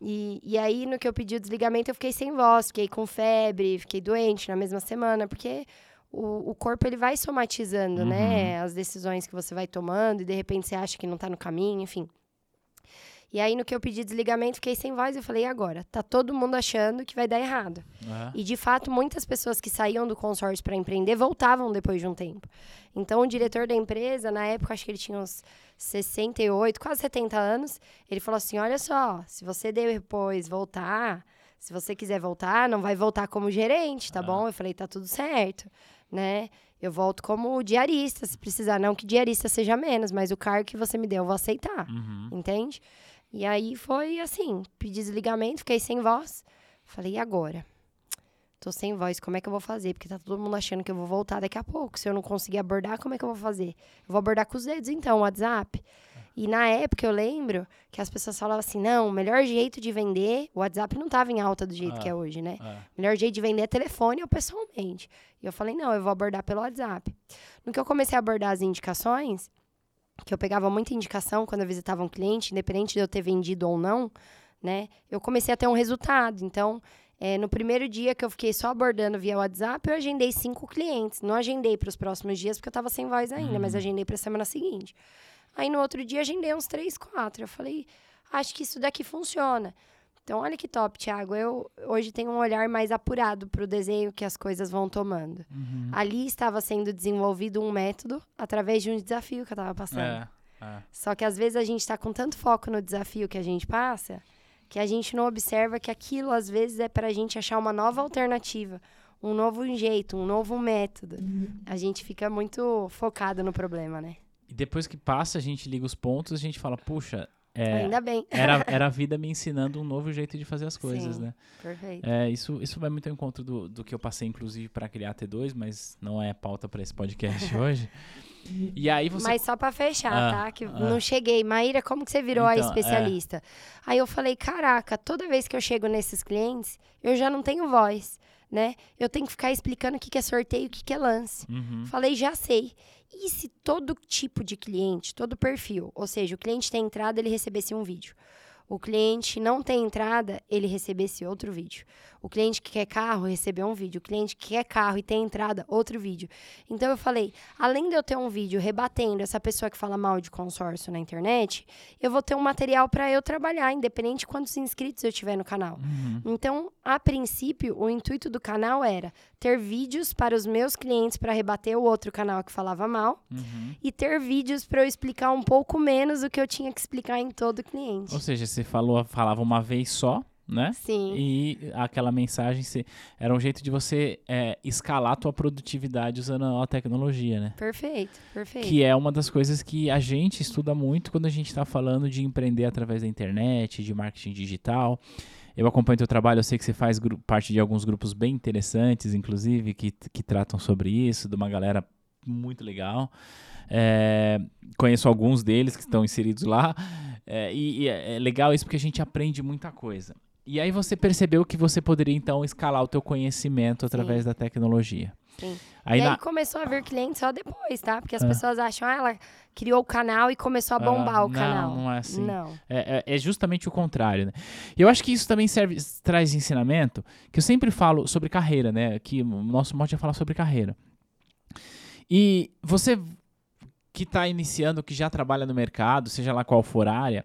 E, e aí, no que eu pedi o desligamento, eu fiquei sem voz, fiquei com febre, fiquei doente na mesma semana, porque o, o corpo ele vai somatizando, Uhum. né? As decisões que você vai tomando, e de repente você acha que não tá no caminho, enfim. E aí, no que eu pedi desligamento, fiquei sem voz e eu falei, e agora? Tá todo mundo achando que vai dar errado. é. E de fato, muitas pessoas que saíam do consórcio para empreender voltavam depois de um tempo. Então, o diretor da empresa, na época, acho que ele tinha uns 68, quase 70 anos, ele falou assim: Olha só, se você depois voltar, se você quiser voltar, não vai voltar como gerente, tá Ah. bom? Eu falei: Tá tudo certo, né? Eu volto como diarista, se precisar. Não que diarista seja menos, mas o cargo que você me deu, eu vou aceitar Uhum. entende? E aí foi assim, pedi desligamento, fiquei sem voz. Falei, e agora? Tô sem voz, como é que eu vou fazer? Porque tá todo mundo achando que eu vou voltar daqui a pouco. Se eu não conseguir abordar, como é que eu vou fazer? Eu vou abordar com os dedos, então, o WhatsApp. E na época eu lembro que as pessoas falavam assim: não, o melhor jeito de vender, o WhatsApp não tava em alta do jeito Ah. que é hoje, né? É. O melhor jeito de vender é telefone ou pessoalmente. E eu falei, não, eu vou abordar pelo WhatsApp. No que eu comecei a abordar as indicações, que eu pegava muita indicação quando eu visitava um cliente, independente de eu ter vendido ou não, né? Eu comecei a ter um resultado. Então, eh, no primeiro dia que eu fiquei só abordando via WhatsApp, eu agendei cinco clientes. Não agendei para os próximos dias porque eu estava sem voz ainda, mas agendei para a semana seguinte. Aí no outro dia agendei uns três, quatro. Eu falei, acho que isso daqui funciona. Então, olha que top, Thiago. Eu hoje tenho um olhar mais apurado para o desenho que as coisas vão tomando. Uhum. Ali estava sendo desenvolvido um método através de um desafio que eu estava passando. É. É. Só que às vezes a gente está com tanto foco no desafio que a gente passa que a gente não observa que aquilo às vezes é para a gente achar uma nova alternativa, um novo jeito, um novo método. A gente fica muito focado no problema, né? E depois que passa, a gente liga os pontos, a gente fala, puxa, é, Ainda bem. era, era a vida me ensinando um novo jeito de fazer as coisas, Sim. né? Perfeito. É, isso, isso vai muito ao encontro do, do que eu passei, inclusive, para criar T2, mas não é pauta para esse podcast hoje. E aí você. Mas só pra fechar, Ah, tá? Que ah. não cheguei. Maíra, como que você virou a Então, especialista? Aí eu falei, caraca, toda vez que eu chego nesses clientes, eu já não tenho voz, né? Eu tenho que ficar explicando o que que é sorteio, o que que é lance. Uhum. Falei, já sei. E se todo tipo de cliente, todo perfil, ou seja, o cliente tem entrada, ele recebesse um vídeo. O cliente não tem entrada, ele recebesse outro vídeo. O cliente que quer carro recebeu um vídeo. O cliente que quer carro e tem entrada, outro vídeo. Então eu falei, além de eu ter um vídeo rebatendo essa pessoa que fala mal de consórcio na internet, eu vou ter um material para eu trabalhar, independente de quantos inscritos eu tiver no canal. Uhum. Então, a princípio, o intuito do canal era ter vídeos para os meus clientes para rebater o outro canal que falava mal Uhum. e ter vídeos para eu explicar um pouco menos o que eu tinha que explicar em todo cliente. Ou seja, você falou, falava uma vez só, né? Sim. E aquela mensagem se- era um jeito de você é, escalar a tua produtividade usando a tecnologia, né? Perfeito, perfeito. Que é uma das coisas que a gente estuda muito quando a gente está falando de empreender através da internet, de marketing digital. Eu acompanho teu trabalho, eu sei que você faz parte de alguns grupos bem interessantes, inclusive, que, que tratam sobre isso, de uma galera muito legal. É, conheço alguns deles que estão inseridos lá. É, e e é é legal isso porque a gente aprende muita coisa. E aí você percebeu que você poderia, então, escalar o teu conhecimento através da tecnologia. Sim. Aí e aí na- começou a vir cliente só depois, tá? Porque as Ah. pessoas acham, ah, ela criou o canal e começou a bombar Ah, o não, canal. não é assim. Não. É, é- é justamente o contrário, né? E eu acho que isso também serve, traz ensinamento, que eu sempre falo sobre carreira, né? Aqui o nosso mote é falar sobre carreira. E você que está iniciando, que já trabalha no mercado, seja lá qual for a área,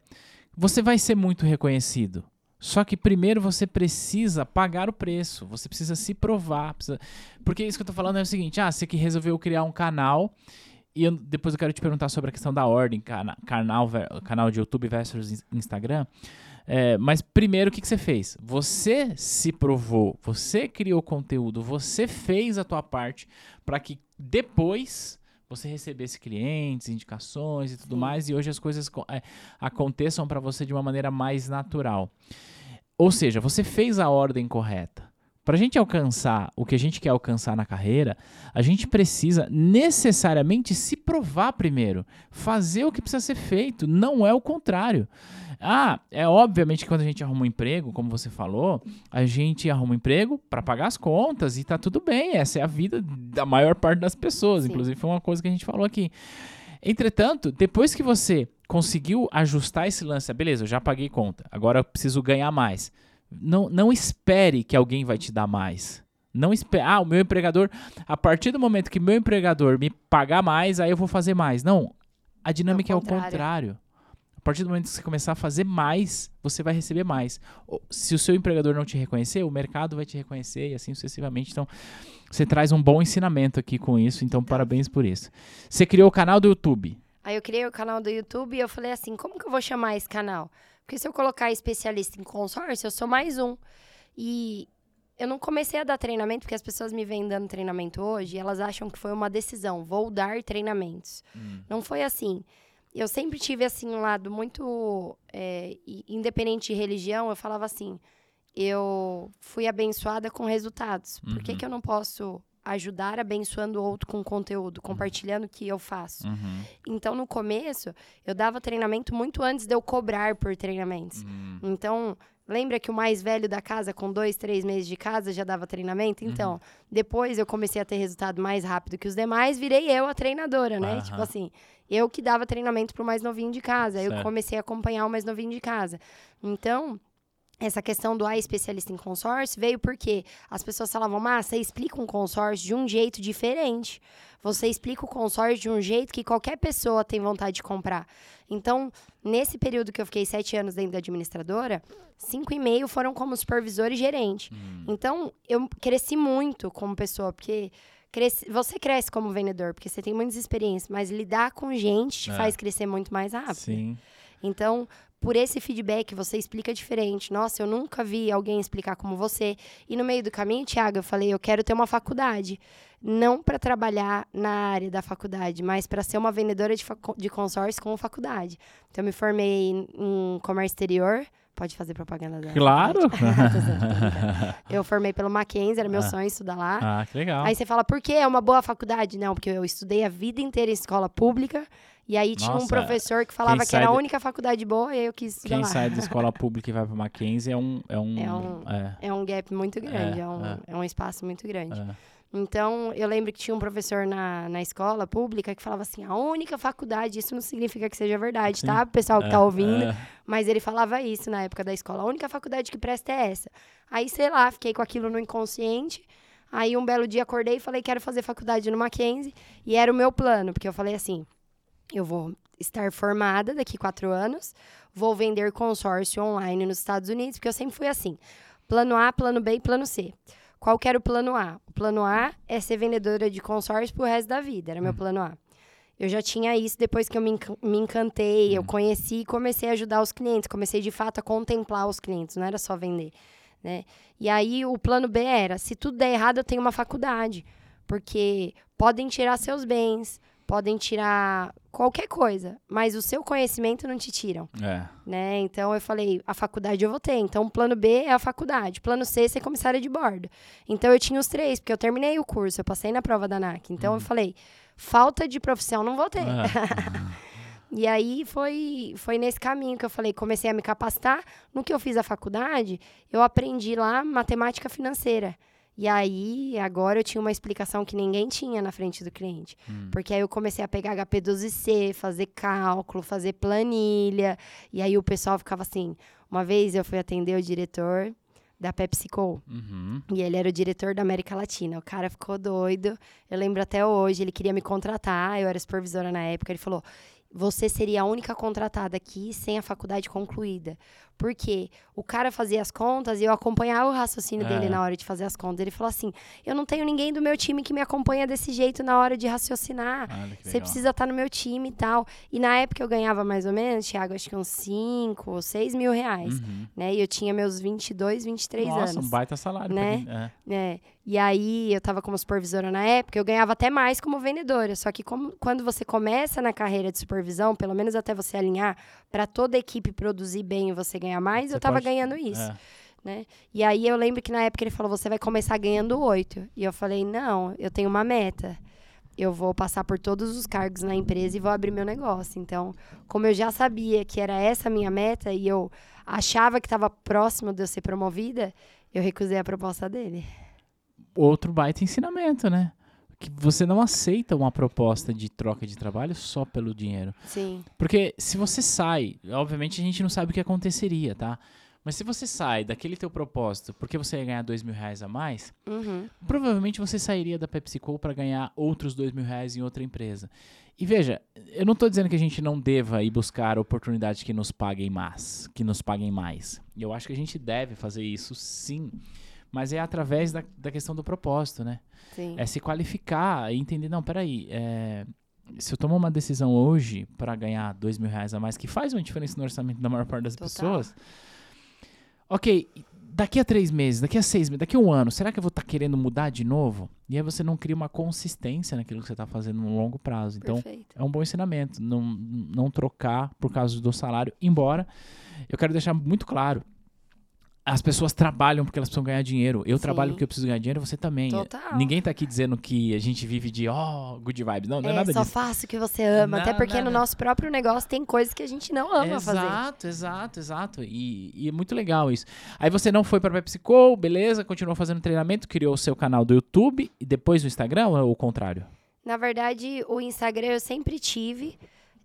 você vai ser muito reconhecido. Só que primeiro você precisa pagar o preço, você precisa se provar. precisa- Porque isso que eu tô falando é o seguinte: ah, você que resolveu criar um canal e eu- depois eu quero te perguntar sobre a questão da ordem, cana- canal, canal de YouTube versus ins- Instagram. É, mas primeiro, o que, que você fez? Você se provou, você criou conteúdo, você fez a tua parte para que depois você recebesse clientes, indicações e tudo Sim. mais, e hoje as coisas co- é, aconteçam para você de uma maneira mais natural. Ou seja, você fez a ordem correta. Para a gente alcançar o que a gente quer alcançar na carreira, a gente precisa necessariamente se provar primeiro, fazer o que precisa ser feito, não é o contrário. Ah, é obviamente que quando a gente arruma um emprego, como você falou, a gente arruma um emprego para pagar as contas e tá tudo bem, essa é a vida da maior parte das pessoas, Sim. inclusive foi uma coisa que a gente falou aqui. Entretanto, depois que você conseguiu ajustar esse lance, ah, beleza, eu já paguei conta, agora eu preciso ganhar mais. Não, não espere que alguém vai te dar mais. Não espere. Ah, o meu empregador. A partir do momento que meu empregador me pagar mais, aí eu vou fazer mais. Não. A dinâmica é o contrário. A partir do momento que você começar a fazer mais, você vai receber mais. Se o seu empregador não te reconhecer, o mercado vai te reconhecer e assim sucessivamente. Então, você traz um bom ensinamento aqui com isso. Então, parabéns por isso. Você criou o canal do YouTube. Aí eu criei o canal do YouTube e eu falei assim, como que eu vou chamar esse canal? Porque se eu colocar especialista em consórcio, eu sou mais um. E eu não comecei a dar treinamento, porque as pessoas me vêm dando treinamento hoje e elas acham que foi uma decisão, vou dar treinamentos. Não foi assim. Eu sempre tive, assim, um lado muito... é, independente de religião, eu falava assim, eu fui abençoada com resultados. Por que, Uhum. que eu não posso ajudar abençoando o outro com conteúdo, compartilhando o que eu faço? Uhum. Então, no começo, eu dava treinamento muito antes de eu cobrar por treinamentos. Uhum. Então, lembra que o mais velho da casa, com dois, três meses de casa, já dava treinamento? Então, Uhum. depois eu comecei a ter resultado mais rápido que os demais, virei eu a treinadora, né? Tipo assim, eu que dava treinamento pro mais novinho de casa. Aí Eu Certo. comecei a acompanhar o mais novinho de casa. Então, essa questão do A especialista em consórcio veio porque as pessoas falavam, mas você explica um consórcio de um jeito diferente. Você explica o consórcio de um jeito que qualquer pessoa tem vontade de comprar. Então, nesse período que eu fiquei sete anos dentro da administradora, cinco e meio foram como supervisor e gerente. Uhum. Então, eu cresci muito como pessoa, porque cresce- você cresce como vendedor, porque você tem muitas experiências, mas lidar com gente te É. faz crescer muito mais rápido. Sim. Então, por esse feedback, você explica diferente. Nossa, eu nunca vi alguém explicar como você. E no meio do caminho, Thiago, eu falei, eu quero ter uma faculdade. Não para trabalhar na área da faculdade, mas para ser uma vendedora de, de consórcio com faculdade. Então, eu me formei em, em comércio exterior. Pode fazer propaganda da Claro! eu formei pelo Mackenzie, era meu Ah. sonho estudar lá. ah, que legal. Aí você fala, por que é uma boa faculdade? Não, porque eu estudei a vida inteira em escola pública. E aí tinha Nossa, um professor que falava que era a única faculdade boa e aí eu quis estudar Quem lá. sai da escola pública e vai para Mackenzie é um. É um, É um- é, É um gap muito grande, É, é, um, é. é um espaço muito grande. é. Então, eu lembro que tinha um professor na, na escola pública que falava assim, a única faculdade, isso não significa que seja verdade, Sim. tá? Pessoal que É, tá ouvindo. é. Mas ele falava isso na época da escola. A única faculdade que presta é essa. Aí, sei lá, fiquei com aquilo no inconsciente. Aí, um belo dia, acordei e falei, quero fazer faculdade no Mackenzie. E era o meu plano, porque eu falei assim, eu vou estar formada daqui quatro anos, vou vender consórcio online nos Estados Unidos, porque eu sempre fui assim, plano A, plano B e plano C. Qual que era o plano A? O plano A é ser vendedora de consórcio pro resto da vida, era meu plano A. Eu já tinha isso depois que eu me, encan- me encantei, eu conheci e comecei a ajudar os clientes. Comecei, de fato, a contemplar os clientes, não era só vender, né? E aí, o plano B era, se tudo der errado, eu tenho uma faculdade. Porque podem tirar seus bens, podem tirar qualquer coisa, mas o seu conhecimento não te tiram É. né? Então eu falei, a faculdade eu vou ter. Então, plano B é a faculdade. Plano C é ser comissária de bordo. Então eu tinha os três, porque eu terminei o curso, eu passei na prova da ANAC. Então eu falei, falta de profissão não vou ter. É. E aí foi, foi nesse caminho que eu falei, comecei a me capacitar. No que eu fiz a faculdade, eu aprendi lá matemática financeira. E aí, agora eu tinha uma explicação que ninguém tinha na frente do cliente. Porque aí eu comecei a pegar HP12C, fazer cálculo, fazer planilha. E aí o pessoal ficava assim. Uma vez eu fui atender o diretor da PepsiCo. Uhum. E ele era o diretor da América Latina. O cara ficou doido. Eu lembro até hoje, ele queria me contratar. Eu era supervisora na época. Ele falou: Você seria a única contratada aqui sem a faculdade concluída. Porque o cara fazia as contas e eu acompanhava o raciocínio É. dele na hora de fazer as contas. Ele falou assim: Eu não tenho ninguém do meu time que me acompanha desse jeito na hora de raciocinar. Você precisa estar no meu time e tal. E na época eu ganhava mais ou menos, Thiago, acho que uns 5 ou 6 mil reais. Uhum. Né? E eu tinha meus 22, 23 Nossa, anos. um baita salário. Né? é. É, e aí eu tava como supervisora na época, eu ganhava até mais como vendedora. Só que como, quando você começa na carreira de supervisão, pelo menos até você alinhar para toda a equipe produzir bem e você ganhar mais, Você eu tava pode- ganhando isso. É. Né? E aí eu lembro que na época ele falou: você vai começar ganhando oito. E eu falei: não, eu tenho uma meta. Eu vou passar por todos os cargos na empresa e vou abrir meu negócio. Então, como eu já sabia que era essa a minha meta e eu achava que estava próximo de eu ser promovida, eu recusei a proposta dele. Outro baita ensinamento, né? Que você não aceita uma proposta de troca de trabalho só pelo dinheiro. Sim. Porque se você sai, obviamente a gente não sabe o que aconteceria, tá? Mas se você sai daquele teu propósito porque você ia ganhar dois mil reais a mais, Uhum. provavelmente você sairia da PepsiCo para ganhar outros dois mil reais em outra empresa. E veja, eu não estou dizendo que a gente não deva ir buscar oportunidades que nos paguem mais, que nos paguem mais. Eu acho que a gente deve fazer isso, sim. Mas é através da, da questão do propósito, né? Sim. É se qualificar e entender, não, peraí, é, se eu tomar uma decisão hoje para ganhar dois mil reais a mais, que faz uma diferença no orçamento da maior parte das Total. pessoas, ok, daqui a três meses, daqui a seis meses, daqui a um ano, será que eu vou estar querendo mudar de novo? E aí você não cria uma consistência naquilo que você está fazendo no longo prazo. Então, Perfeito. é um bom ensinamento, não, não trocar por causa do salário, embora eu quero deixar muito claro, as pessoas trabalham porque elas precisam ganhar dinheiro. Eu Sim. trabalho porque eu preciso ganhar dinheiro, você também. Total. Ninguém tá aqui dizendo que a gente vive de, ó, good vibes. Não, não é, É, nada só disso. faça o que você ama. até Não, porque não, no nosso próprio negócio tem coisas que a gente não ama fazer. Exato, exato, exato. E, e é muito legal isso. Aí você não foi pra PepsiCo, beleza, continuou fazendo treinamento, criou o seu canal do YouTube e depois o Instagram ou o contrário? Na verdade, o Instagram eu sempre tive,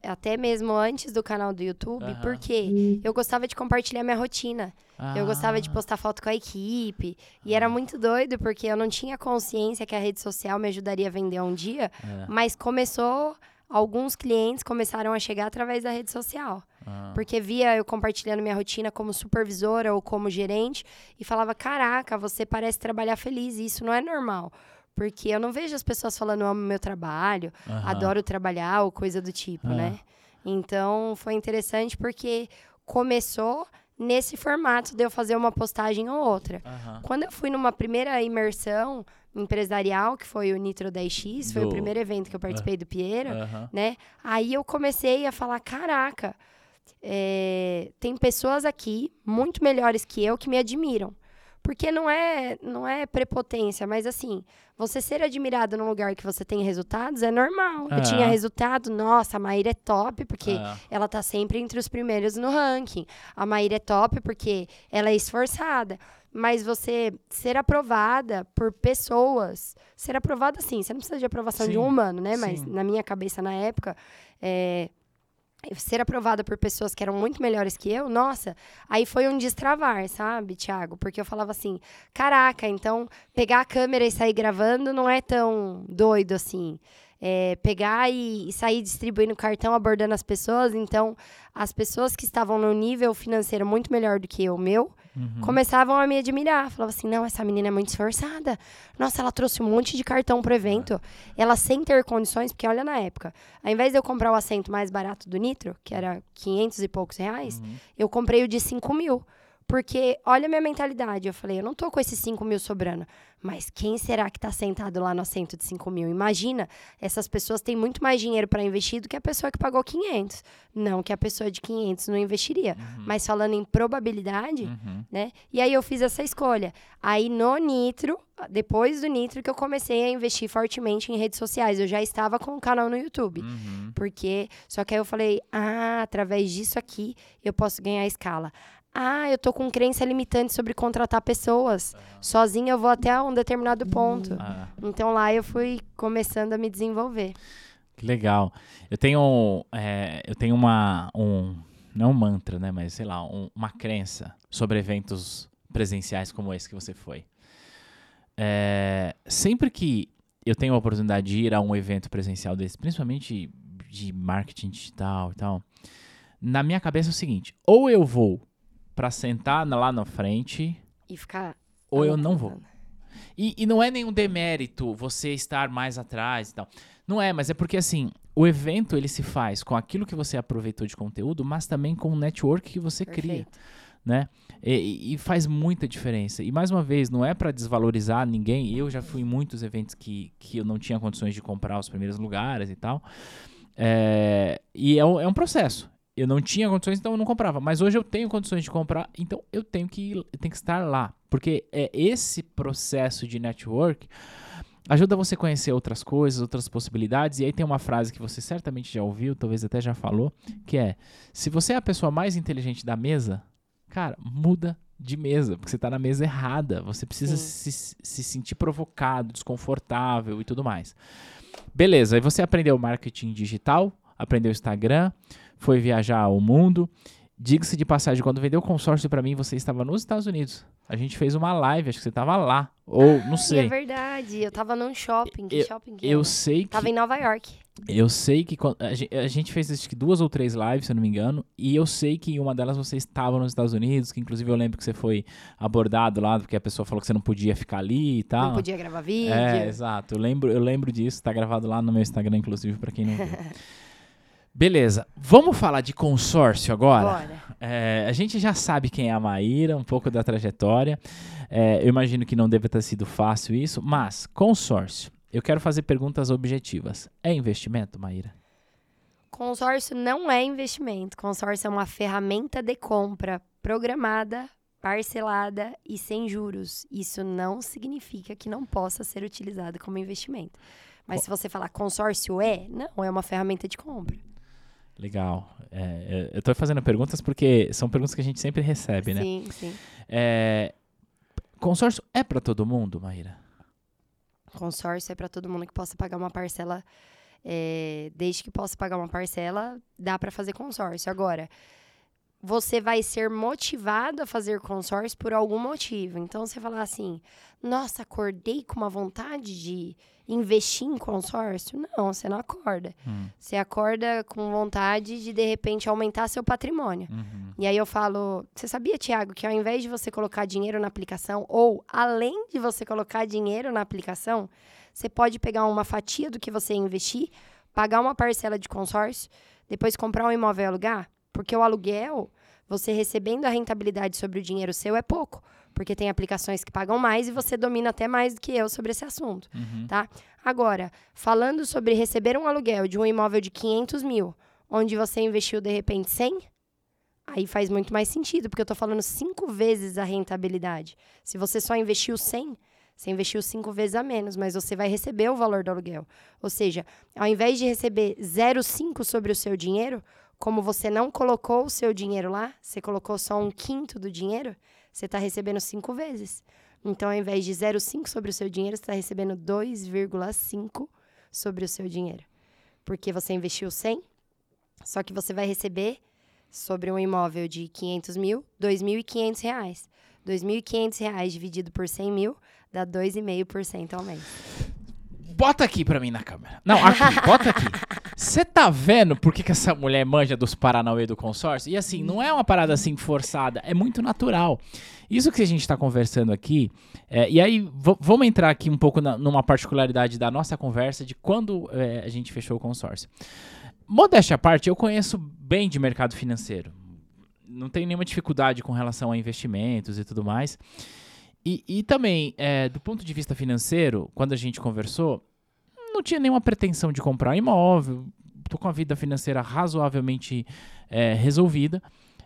até mesmo antes do canal do YouTube, Aham. porque eu gostava de compartilhar minha rotina. Eu gostava de Ah, postar foto com a equipe. E era muito doido, porque eu não tinha consciência que a rede social me ajudaria a vender um dia. é, Mas começou, alguns clientes começaram a chegar através da rede social. ah, Porque via eu compartilhando minha rotina como supervisora ou como gerente e falava: Caraca, você parece trabalhar feliz. Isso não é normal. Porque eu não vejo as pessoas falando: amo meu trabalho, aham. adoro trabalhar ou coisa do tipo, Ah. né? Então foi interessante porque começou nesse formato de eu fazer uma postagem ou outra. Aham. Quando eu fui numa primeira imersão empresarial, que foi o Nitro 10X, foi Do- o primeiro evento que eu participei do Piero, né? Aí eu comecei a falar, caraca, é, tem pessoas aqui muito melhores que eu que me admiram. Porque não é, não é prepotência, mas assim, você ser admirado num lugar que você tem resultados é normal. É. Eu tinha resultado, nossa, a Maíra é top, porque É. ela tá sempre entre os primeiros no ranking. A Maíra é top porque ela é esforçada. Mas você ser aprovada por pessoas, ser aprovada sim, você não precisa de aprovação de Sim, um humano, né? Mas sim. na minha cabeça na época, é, ser aprovada por pessoas que eram muito melhores que eu, nossa, aí foi um destravar, sabe, Thiago? Porque eu falava assim, caraca, então pegar a câmera e sair gravando não é tão doido assim. É, pegar e, e sair distribuindo cartão, abordando as pessoas. Então, as pessoas que estavam no nível financeiro muito melhor do que o meu, Uhum. começavam a me admirar. Falavam assim: não, essa menina é muito esforçada. Nossa, ela trouxe um monte de cartão pro evento. Ela sem ter condições, porque olha na época, ao invés de eu comprar o assento mais barato do Nitro, que era 500 e poucos reais, Uhum. eu comprei o de 5 mil. Porque olha a minha mentalidade. Eu falei, eu não tô com esses 5 mil sobrando. Mas quem será que tá sentado lá no assento de 5 mil? Imagina, essas pessoas têm muito mais dinheiro para investir do que a pessoa que pagou 500. Não que a pessoa de 500 não investiria. Mas falando em probabilidade, Uhum. né? E aí eu fiz essa escolha. Aí no Nitro, depois do Nitro, que eu comecei a investir fortemente em redes sociais. Eu já estava com um canal no YouTube. Uhum. Porque. Só que aí eu falei, ah, através disso aqui eu posso ganhar escala. Ah, eu tô com crença limitante sobre contratar pessoas. Sozinha eu vou até um determinado ponto. Ah, Então lá eu fui começando a me desenvolver. que legal. Eu tenho, é, eu tenho uma, um, não um mantra, né, mas sei lá, um- uma crença sobre eventos presenciais como esse que você foi. É, sempre que eu tenho a oportunidade de ir a um evento presencial desse, principalmente de marketing digital e tal, na minha cabeça é o seguinte: ou eu vou para sentar lá na frente, E ficar. ou eu não vou. E, e não é nenhum demérito você estar mais atrás e tal. Não é, mas é porque assim, o evento ele se faz com aquilo que você aproveitou de conteúdo, mas também com o network que você cria, Perfeito. né? E- E, faz muita diferença. E mais uma vez, não é para desvalorizar ninguém. Eu já fui em muitos eventos que, que eu não tinha condições de comprar os primeiros lugares e tal. É, e é é um processo. Eu não tinha condições, então eu não comprava. Mas hoje eu tenho condições de comprar, então eu tenho que, eu tenho que estar lá. Porque é esse processo de network ajuda você a conhecer outras coisas, outras possibilidades. E aí tem uma frase que você certamente já ouviu, talvez até já falou, que é: se você é a pessoa mais inteligente da mesa, cara, muda de mesa, porque você está na mesa errada. Você precisa se, se sentir provocado, desconfortável e tudo mais. Beleza, aí você aprendeu marketing digital, aprendeu Instagram, foi viajar o mundo. Diga-se de passagem, quando vendeu o consórcio para mim, você estava nos Estados Unidos. A gente fez uma live, acho que você estava lá. Ou, não é sei. verdade, eu tava num shopping. Que shopping que Eu era? sei que. Tava em Nova York. Eu sei que a gen- a gente fez acho que duas ou três lives, se eu não me engano, e eu sei que em uma delas você estava nos Estados Unidos, que inclusive eu lembro que você foi abordado lá, porque a pessoa falou que você não podia ficar ali e tal. Não podia gravar vídeo. É, exato. Eu lembro, eu lembro disso, tá gravado lá no meu Instagram, inclusive, pra quem não viu. Beleza, vamos falar de consórcio agora? É, a gente já sabe quem é a Maíra, um pouco da trajetória. É, eu imagino que não deve ter sido fácil isso, mas consórcio. Eu quero fazer perguntas objetivas. É investimento, Maíra? Consórcio não é investimento. Consórcio é uma ferramenta de compra programada, parcelada e sem juros. Isso não significa que não possa ser utilizado como investimento. Mas se você falar consórcio é, não, é uma ferramenta de compra. Legal. É, eu tô fazendo perguntas porque são perguntas que a gente sempre recebe, né? Sim, sim. É, consórcio é para todo mundo, Maíra? Consórcio é para todo mundo que possa pagar uma parcela. é, desde que possa pagar uma parcela, dá para fazer consórcio. Agora, você vai ser motivado a fazer consórcio por algum motivo. Então, você falar assim: nossa, acordei com uma vontade de investir em consórcio? Não, você não acorda. Hum. Você acorda com vontade de, de repente, aumentar seu patrimônio. Uhum. E aí eu falo, você sabia, Tiago, que ao invés de você colocar dinheiro na aplicação, ou além de você colocar dinheiro na aplicação, você pode pegar uma fatia do que você investir, pagar uma parcela de consórcio, depois comprar um imóvel e alugar? Porque o aluguel, você recebendo a rentabilidade sobre o dinheiro seu é pouco. Porque tem aplicações que pagam mais e você domina até mais do que eu sobre esse assunto Uhum. tá? Agora, falando sobre receber um aluguel de um imóvel de 500 mil, onde você investiu de repente 100, aí faz muito mais sentido, porque eu tô falando cinco vezes a rentabilidade. Se você só investiu 100, você investiu cinco vezes a menos, mas você vai receber o valor do aluguel. Ou seja, ao invés de receber 0,5 sobre o seu dinheiro, como você não colocou o seu dinheiro lá, você colocou só um quinto do dinheiro, você está recebendo cinco vezes. Então, ao invés de 0,5 sobre o seu dinheiro, você está recebendo 2,5 sobre o seu dinheiro. Porque você investiu 100, só que você vai receber sobre um imóvel de 500 mil, 2.500 reais. 2.500 reais dividido por 100 mil dá 2,5% ao mês. Bota aqui pra mim na câmera. Não, aqui, bota aqui. Você tá vendo por que, que essa mulher manja dos Paranauê do consórcio? E assim, não é uma parada assim forçada, é muito natural. Isso que a gente tá conversando aqui, é, e aí vamos entrar aqui um pouco na- numa particularidade da nossa conversa de quando é, a gente fechou o consórcio. Modéstia à parte, eu conheço bem de mercado financeiro. Não tenho nenhuma dificuldade com relação a investimentos e tudo mais. E, e também, é, do ponto de vista financeiro, quando a gente conversou, não tinha nenhuma pretensão de comprar um imóvel. Tô com a vida financeira razoavelmente é, resolvida.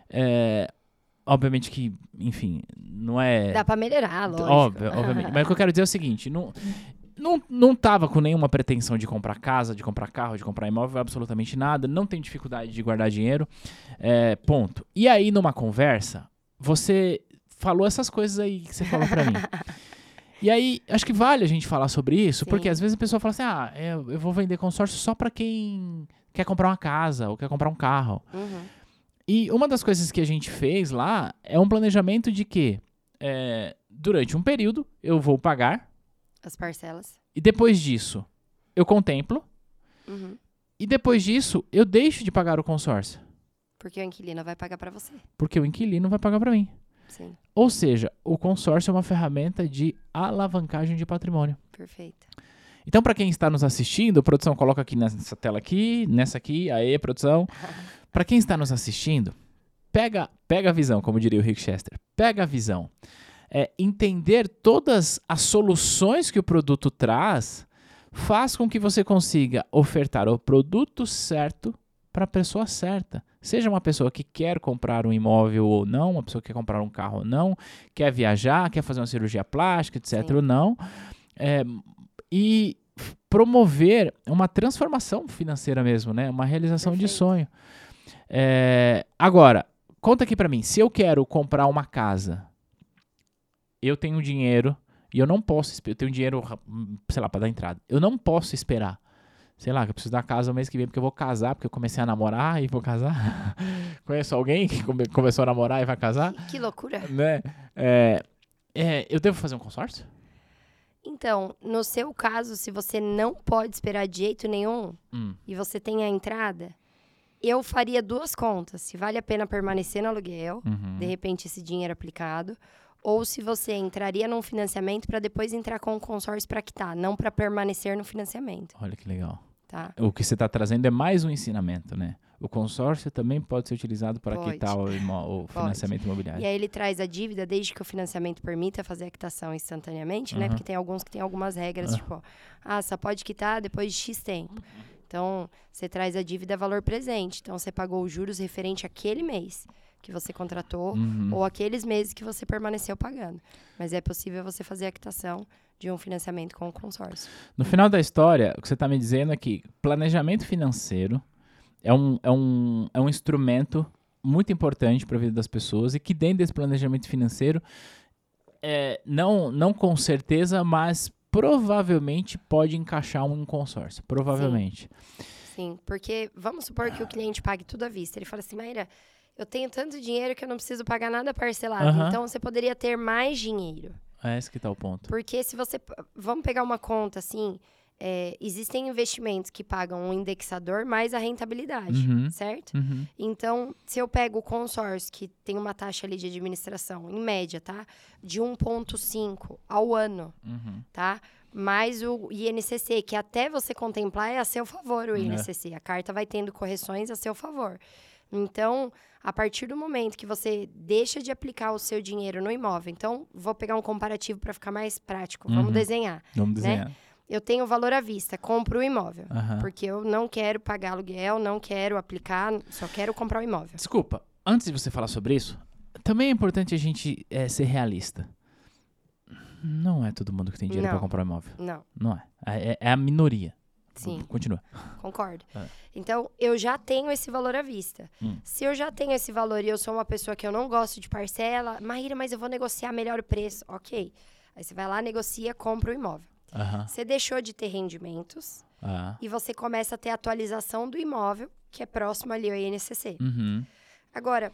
É, obviamente que, enfim, não é. Dá pra melhorar, lógico. Óbvio, obviamente. Mas o que eu quero dizer é o seguinte: não, não, não tava com nenhuma pretensão de comprar casa, de comprar carro, de comprar imóvel, absolutamente nada. Não tenho dificuldade de guardar dinheiro. é, ponto. E aí, numa conversa, você falou essas coisas aí que você falou pra mim. E aí, acho que vale a gente falar sobre isso, Sim. porque às vezes a pessoa fala assim: ah, é, eu vou vender consórcio só pra quem quer comprar uma casa ou quer comprar um carro. Uhum. E uma das coisas que a gente fez lá é um planejamento de que é, durante um período eu vou pagar As parcelas. e depois disso eu contemplo Uhum. e depois disso eu deixo de pagar o consórcio, Porque o inquilino vai pagar pra você. porque o inquilino vai pagar para mim. Sim, Ou seja, o consórcio é uma ferramenta de alavancagem de patrimônio. perfeito. Então, para quem está nos assistindo, produção, coloca aqui nessa tela aqui, nessa aqui, aí, produção. Para quem está nos assistindo, pega, pega a visão, como diria o Rick Chester. Pega a visão. É, entender todas as soluções que o produto traz faz com que você consiga ofertar o produto certo para a pessoa certa. Seja uma pessoa que quer comprar um imóvel ou não, uma pessoa que quer comprar um carro ou não, quer viajar, quer fazer uma cirurgia plástica, etc. Sim. ou não. É, e promover uma transformação financeira mesmo, né? Uma realização de Perfeito. sonho. É, agora, conta aqui pra mim, se eu quero comprar uma casa, eu tenho dinheiro e eu não posso, eu tenho dinheiro, hum, sei lá, pra dar entrada. Eu não posso esperar. Sei lá, que eu preciso da casa o mês que vem porque eu vou casar, porque eu comecei a namorar e vou casar. Conheço alguém que come- começou a namorar e vai casar, Que loucura. né? É, é, eu devo fazer um consórcio? Então, no seu caso, se você não pode esperar de jeito nenhum Hum, e você tem a entrada, eu faria duas contas. Se vale a pena permanecer no aluguel, uhum. de repente esse dinheiro aplicado, ou se você entraria num financiamento para depois entrar com o consórcio para quitar, não para permanecer no financiamento, Olha que legal. Tá? O que você está trazendo é mais um ensinamento, né? O consórcio também pode ser utilizado para Pode. quitar o, o financiamento imobiliário. E aí ele traz a dívida desde que o financiamento permita fazer a quitação instantaneamente, né? Uhum. Porque tem alguns que tem algumas regras, Ah. tipo, ah, só pode quitar depois de X tempo. Então, você traz a dívida valor presente. Então, você pagou os juros referente àquele mês que você contratou Uhum. ou aqueles meses que você permaneceu pagando. Mas é possível você fazer a quitação de um financiamento com o consórcio. No final da história, o que você está me dizendo é que planejamento financeiro é um, é um, é um instrumento muito importante para a vida das pessoas e que dentro desse planejamento financeiro, é, não, não com certeza, mas provavelmente pode encaixar um consórcio. Provavelmente. Sim, porque vamos supor que o cliente pague tudo à vista. Ele fala assim, Maíra, eu tenho tanto dinheiro que eu não preciso pagar nada parcelado. Então, você poderia ter mais dinheiro. É esse que tá o ponto. Porque se você. Vamos pegar uma conta assim. é, existem investimentos que pagam um indexador mais a rentabilidade, Uhum. certo? Uhum. Então, se eu pego o consórcio, que tem uma taxa ali de administração, em média, tá? De 1,5 ao ano, Uhum. tá? Mais o INCC, que até você contemplar é a seu favor o É. INCC. A carta vai tendo correções a seu favor. Então, a partir do momento que você deixa de aplicar o seu dinheiro no imóvel, então, vou pegar um comparativo para ficar mais prático. Uhum. Vamos desenhar. Vamos desenhar. Eu tenho valor à vista, compro o imóvel. Aham. Porque eu não quero pagar aluguel, não quero aplicar, só quero comprar o imóvel. Desculpa, antes de você falar sobre isso, também é importante a gente é, ser realista. Não é todo mundo que tem dinheiro para comprar um imóvel. Não, Não é. É, é a minoria. Sim. Continua. Concordo. É. Então, eu já tenho esse valor à vista. Hum. Se eu já tenho esse valor e eu sou uma pessoa que eu não gosto de parcela, Maíra, mas eu vou negociar melhor o preço. Ok. Aí você vai lá, negocia, compra o imóvel. Você deixou de ter rendimentos Ah. e você começa a ter atualização do imóvel, que é próximo ali ao INCC. Uhum. Agora,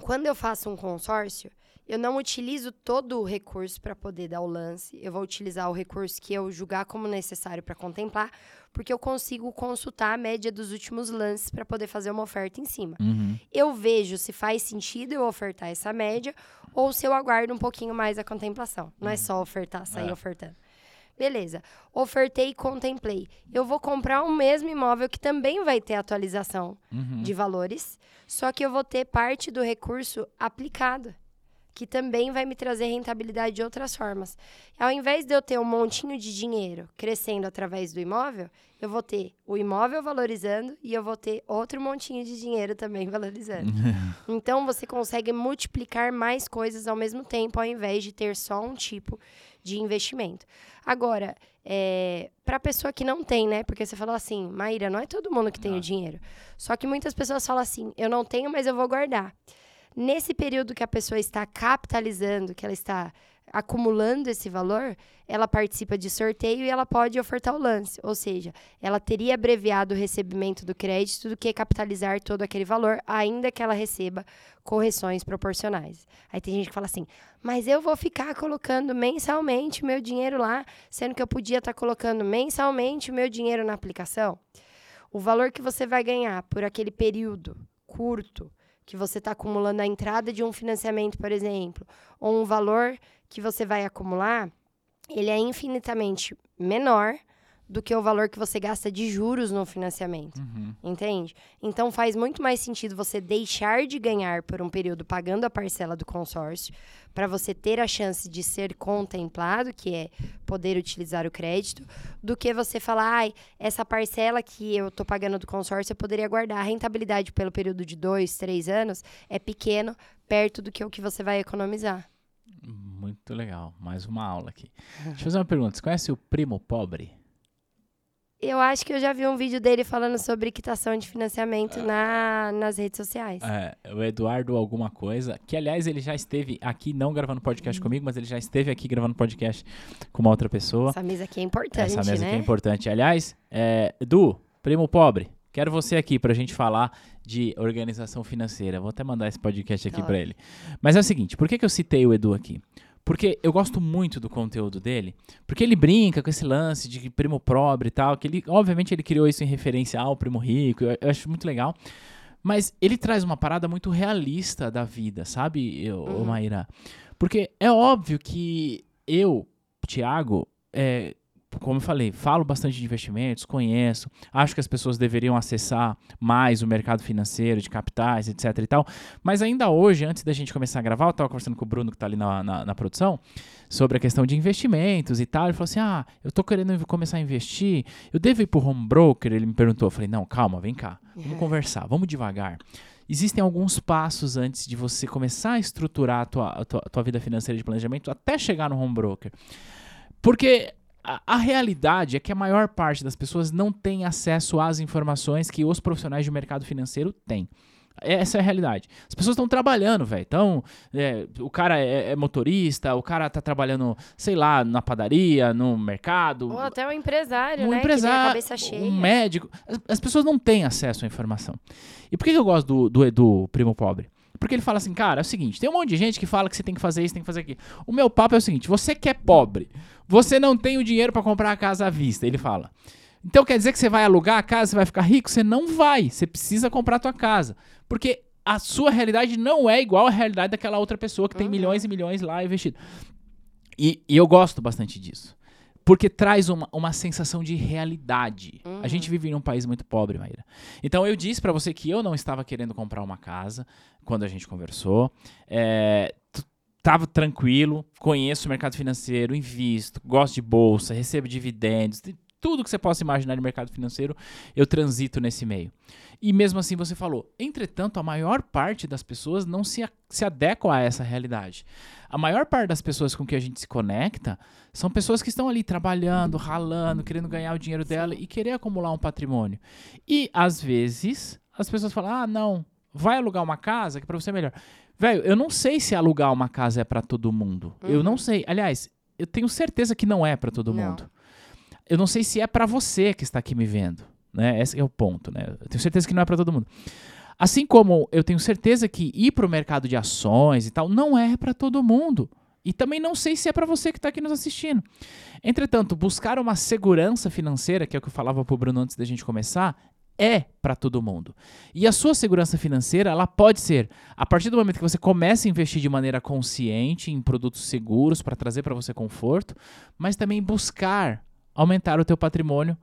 quando eu faço um consórcio, eu não utilizo todo o recurso para poder dar o lance. Eu vou utilizar o recurso que eu julgar como necessário para contemplar, porque eu consigo consultar a média dos últimos lances para poder fazer uma oferta em cima. Uhum. Eu vejo se faz sentido eu ofertar essa média ou se eu aguardo um pouquinho mais a contemplação. Não é só ofertar, sair É. ofertando. Beleza. Ofertei e contemplei. Eu vou comprar o mesmo imóvel que também vai ter atualização Uhum. de valores, só que eu vou ter parte do recurso aplicado, que também vai me trazer rentabilidade de outras formas. Ao invés de eu ter um montinho de dinheiro crescendo através do imóvel, eu vou ter o imóvel valorizando e eu vou ter outro montinho de dinheiro também valorizando. Então você consegue multiplicar mais coisas ao mesmo tempo, ao invés de ter só um tipo de investimento. Agora, para a pessoa que não tem, né? Porque você falou assim, Maíra, não é todo mundo que tem Não. o dinheiro. Só que muitas pessoas falam assim, eu não tenho, mas eu vou guardar. Nesse período que a pessoa está capitalizando, que ela está acumulando esse valor, ela participa de sorteio e ela pode ofertar o lance. Ou seja, ela teria abreviado o recebimento do crédito do que capitalizar todo aquele valor, ainda que ela receba correções proporcionais. Aí tem gente que fala assim, mas eu vou ficar colocando mensalmente o meu dinheiro lá, sendo que eu podia estar colocando mensalmente o meu dinheiro na aplicação. O valor que você vai ganhar por aquele período curto que você está acumulando a entrada de um financiamento, por exemplo, ou um valor que você vai acumular, ele é infinitamente menor do que o valor que você gasta de juros no financiamento. Uhum. Entende? Então faz muito mais sentido você deixar de ganhar por um período pagando a parcela do consórcio, para você ter a chance de ser contemplado, que é poder utilizar o crédito, do que você falar, ai, essa parcela que eu tô pagando do consórcio eu poderia guardar. A rentabilidade pelo período de dois, três anos é pequeno, perto do que o que você vai economizar. Muito legal. Mais uma aula aqui. Deixa eu fazer uma pergunta. Você conhece o primo pobre? Eu acho que eu já vi um vídeo dele falando sobre quitação de financiamento na, nas redes sociais. É, o Eduardo alguma coisa, que aliás ele já esteve aqui, não gravando podcast comigo, mas ele já esteve aqui gravando podcast com uma outra pessoa. Essa mesa aqui é importante, Essa mesa né? aqui é importante. Aliás, é, Edu, primo pobre, quero você aqui pra gente falar de organização financeira. Vou até mandar esse podcast aqui Tá pra ele. Mas é o seguinte, por que, que eu citei o Edu aqui? Porque eu gosto muito do conteúdo dele, porque ele brinca com esse lance de primo pobre e tal, que ele, obviamente, ele criou isso em referência ao primo rico, eu, eu acho muito legal. Mas ele traz uma parada muito realista da vida, sabe, eu, Uhum. Maíra? Porque é óbvio que eu, Thiago, é, como eu falei, falo bastante de investimentos, conheço, acho que as pessoas deveriam acessar mais o mercado financeiro, de capitais, etc e tal. Mas ainda hoje, antes da gente começar a gravar, eu estava conversando com o Bruno, que está ali na, na, na produção, sobre a questão de investimentos e tal. Ele falou assim: Ah, eu tô querendo começar a investir, eu devo ir pro home broker? Ele me perguntou. Eu falei: Não, calma, vem cá, vamos conversar, vamos devagar. Existem alguns passos antes de você começar a estruturar a tua, a tua, a tua vida financeira de planejamento até chegar no home broker. Porque a, a realidade é que a maior parte das pessoas não tem acesso às informações que os profissionais de mercado financeiro têm. Essa é a realidade. As pessoas estão trabalhando, velho. Então, é, o cara é, é motorista, o cara tá trabalhando, sei lá, na padaria, no mercado. Ou até um empresário, um né? empresário, um médico. As, as pessoas não têm acesso à informação. E por que que eu gosto do, do, do Primo Pobre? Porque ele fala assim, cara, é o seguinte, tem um monte de gente que fala que você tem que fazer isso, tem que fazer aquilo. O meu papo é o seguinte, você que é pobre, você não tem o dinheiro para comprar a casa à vista, ele fala. Então quer dizer que você vai alugar a casa, você vai ficar rico? Você não vai, você precisa comprar a tua casa. Porque a sua realidade não é igual à realidade daquela outra pessoa que tem Uhum. milhões e milhões lá investido. E, e eu gosto bastante disso. Porque traz uma, uma sensação de realidade. A Uhum. gente vive em um país muito pobre, Maíra. Então eu disse pra você que eu não estava querendo comprar uma casa quando a gente conversou. É, tava tranquilo, conheço o mercado financeiro, invisto, gosto de bolsa, recebo dividendos, de tudo que você possa imaginar de mercado financeiro, eu transito nesse meio. E mesmo assim você falou, entretanto, a maior parte das pessoas não se, se adequa a essa realidade. A maior parte das pessoas com que a gente se conecta são pessoas que estão ali trabalhando, ralando, querendo ganhar o dinheiro dela e querer acumular um patrimônio. E às vezes as pessoas falam: "Ah, não, vai alugar uma casa que para você é melhor". Velho, eu não sei se alugar uma casa é para todo mundo. Eu não sei. Aliás, eu tenho certeza que não é para todo Não. mundo. Eu não sei se é para você que está aqui me vendo, né? Esse é o ponto, né? Eu tenho certeza que não é para todo mundo. Assim como eu tenho certeza que ir para o mercado de ações e tal não é para todo mundo. E também não sei se é para você que está aqui nos assistindo. Entretanto, buscar uma segurança financeira, que é o que eu falava para o Bruno antes da gente começar, é para todo mundo. E a sua segurança financeira, ela pode ser a partir do momento que você começa a investir de maneira consciente em produtos seguros para trazer para você conforto, mas também buscar aumentar o teu patrimônio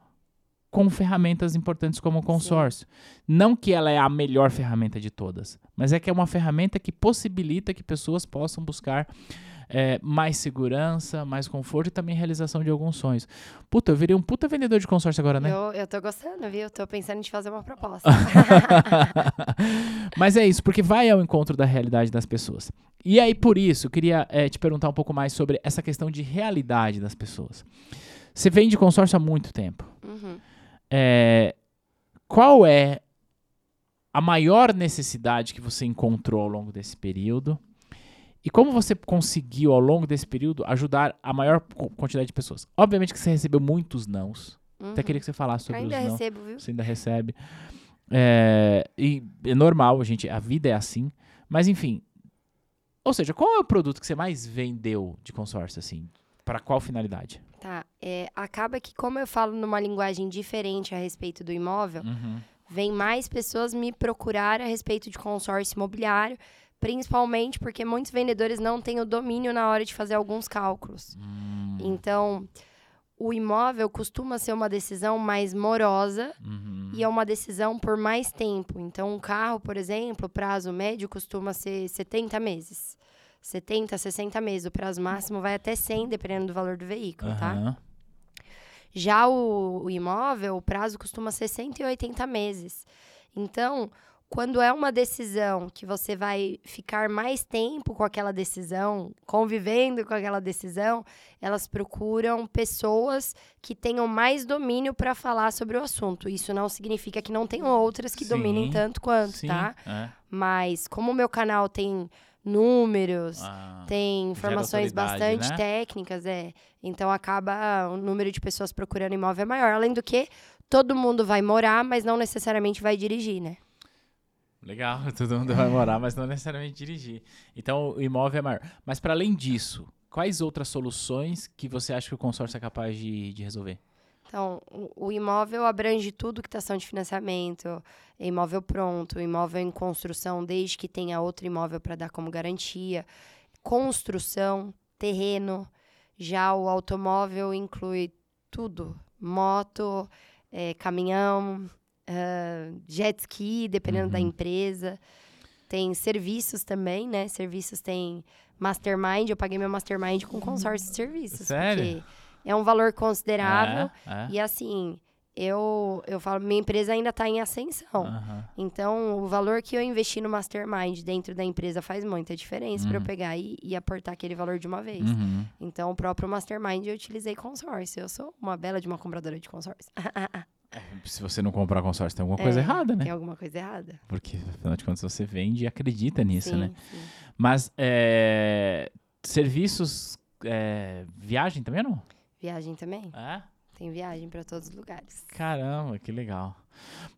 com ferramentas importantes como o consórcio. Sim. Não que ela é a melhor ferramenta de todas, mas é que é uma ferramenta que possibilita que pessoas possam buscar é, mais segurança, mais conforto e também realização de alguns sonhos. Puta, eu virei um puta vendedor de consórcio agora, né? Eu, eu tô gostando, viu? Tô pensando em te fazer uma proposta. Mas é isso, porque vai ao encontro da realidade das pessoas. E aí, por isso, eu queria é, te perguntar um pouco mais sobre essa questão de realidade das pessoas. Você vende consórcio há muito tempo. Uhum. É, qual é a maior necessidade que você encontrou ao longo desse período? E como você conseguiu, ao longo desse período, ajudar a maior quantidade de pessoas? Obviamente que você recebeu muitos nãos. Uhum. Até queria que você falasse sobre ainda os nãos. recebo, viu? Você ainda recebe. É, e é normal, gente, a vida é assim. Mas enfim. Ou seja, qual é o produto que você mais vendeu de consórcio, assim? Para qual finalidade? Tá. É, acaba que, como eu falo numa linguagem diferente a respeito do imóvel, uhum. vem mais pessoas me procurar a respeito de consórcio imobiliário Principalmente porque muitos vendedores não têm o domínio na hora de fazer alguns cálculos. Hum. Então, o imóvel costuma ser uma decisão mais morosa uhum. e é uma decisão por mais tempo. Então, um carro, por exemplo, o prazo médio costuma ser 70 meses. 70, 60 meses. O prazo máximo vai até 100, dependendo do valor do veículo, uhum. tá? Já o, o imóvel, o prazo costuma ser 180 meses. Então, quando é uma decisão que você vai ficar mais tempo com aquela decisão, convivendo com aquela decisão, elas procuram pessoas que tenham mais domínio para falar sobre o assunto. Isso não significa que não tenham outras que sim, dominem tanto quanto, sim, tá? É. Mas como o meu canal tem números, ah, tem informações bastante né? técnicas, é. Então acaba o número de pessoas procurando imóvel é maior. Além do que, todo mundo vai morar, mas não necessariamente vai dirigir, né? Legal, todo mundo vai morar, mas não necessariamente dirigir. Então o imóvel é maior. Mas para além disso, quais outras soluções que você acha que o consórcio é capaz de, de resolver? Então, o, imóvel abrange tudo quitação de financiamento, imóvel pronto, imóvel em construção, desde que tenha outro imóvel para dar como garantia, construção, terreno. Já o automóvel inclui tudo: moto, é, caminhão, uh, jet ski, dependendo uhum. da empresa. Tem serviços também, né? Serviços tem mastermind. Eu paguei meu mastermind com consórcio de serviços. Sério? Porque é um valor considerável. É, é. E assim, eu, eu falo, minha empresa ainda está em ascensão. Uhum. Então, o valor que eu investi no Mastermind dentro da empresa faz muita diferença uhum. para eu pegar e, e, aportar aquele valor de uma vez. Uhum. Então, o próprio Mastermind eu utilizei consórcio. Eu sou uma bela de uma compradora de consórcio. É, se você não comprar consórcio, tem alguma coisa é, errada, né? Tem alguma coisa errada. Porque, afinal de contas, você vende e acredita nisso, sim, né? Sim. Mas é, serviços, é, viagem também não? Viagem também. É? Tem viagem para todos os lugares. Caramba, que legal.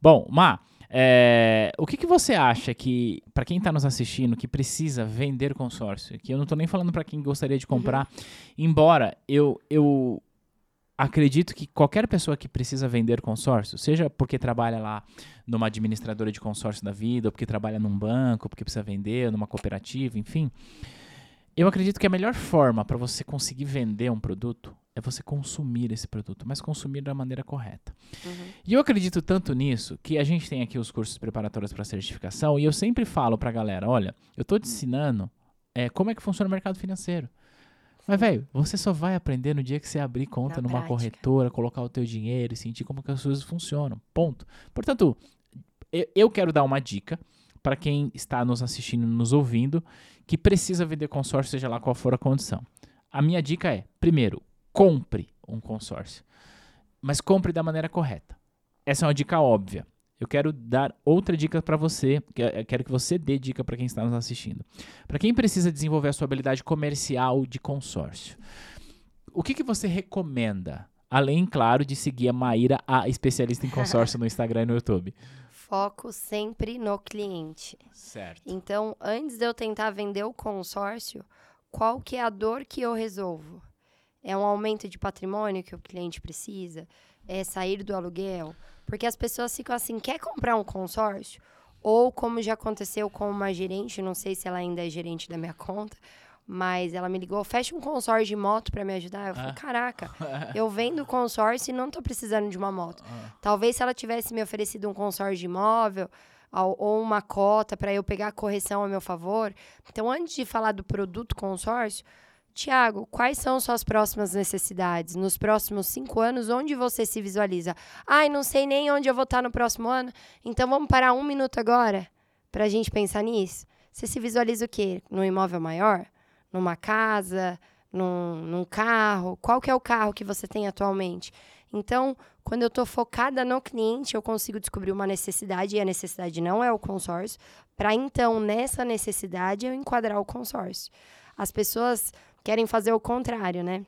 Bom, Má, é, o que, que você acha que, para quem está nos assistindo, que precisa vender consórcio? Que eu não estou nem falando para quem gostaria de comprar, uhum. embora eu, eu acredito que qualquer pessoa que precisa vender consórcio, seja porque trabalha lá numa administradora de consórcio da vida, ou porque trabalha num banco, porque precisa vender, numa cooperativa, enfim. Eu acredito que a melhor forma para você conseguir vender um produto é você consumir esse produto, mas consumir da maneira correta. Uhum. E eu acredito tanto nisso que a gente tem aqui os cursos preparatórios para certificação e eu sempre falo para a galera: olha, eu estou te ensinando é, como é que funciona o mercado financeiro. Mas, velho, você só vai aprender no dia que você abrir conta Na numa prática. corretora, colocar o teu dinheiro e sentir como que as coisas funcionam. Ponto. Portanto, eu quero dar uma dica para quem está nos assistindo, nos ouvindo, que precisa vender consórcio, seja lá qual for a condição. A minha dica é, primeiro, compre um consórcio. Mas compre da maneira correta. Essa é uma dica óbvia. Eu quero dar outra dica para você, quero que você dê dica para quem está nos assistindo. Para quem precisa desenvolver a sua habilidade comercial de consórcio, o que, que você recomenda? Além, claro, de seguir a Maíra, a especialista em consórcio no Instagram e no YouTube. Foco sempre no cliente. Certo. Então, antes de eu tentar vender o consórcio, qual que é a dor que eu resolvo? É um aumento de patrimônio que o cliente precisa? É sair do aluguel? Porque as pessoas ficam assim, quer comprar um consórcio? Ou como já aconteceu com uma gerente, não sei se ela ainda é gerente da minha conta, mas ela me ligou, fecha um consórcio de moto para me ajudar. Eu falei, Ah. caraca, eu vendo consórcio e não tô precisando de uma moto. Ah, Talvez se ela tivesse me oferecido um consórcio de imóvel ou uma cota para eu pegar a correção a meu favor. Então, antes de falar do produto consórcio, Tiago, quais são suas próximas necessidades? Nos próximos cinco anos, onde você se visualiza? Ai, não sei nem onde eu vou estar no próximo ano. Então, vamos parar um minuto agora para a gente pensar nisso? Você se visualiza o quê? Num imóvel maior? Numa casa? Num, num carro? Qual que é o carro que você tem atualmente? Então, quando eu estou focada no cliente, eu consigo descobrir uma necessidade, e a necessidade não é o consórcio, para então, nessa necessidade, eu enquadrar o consórcio. As pessoas querem fazer o contrário, né?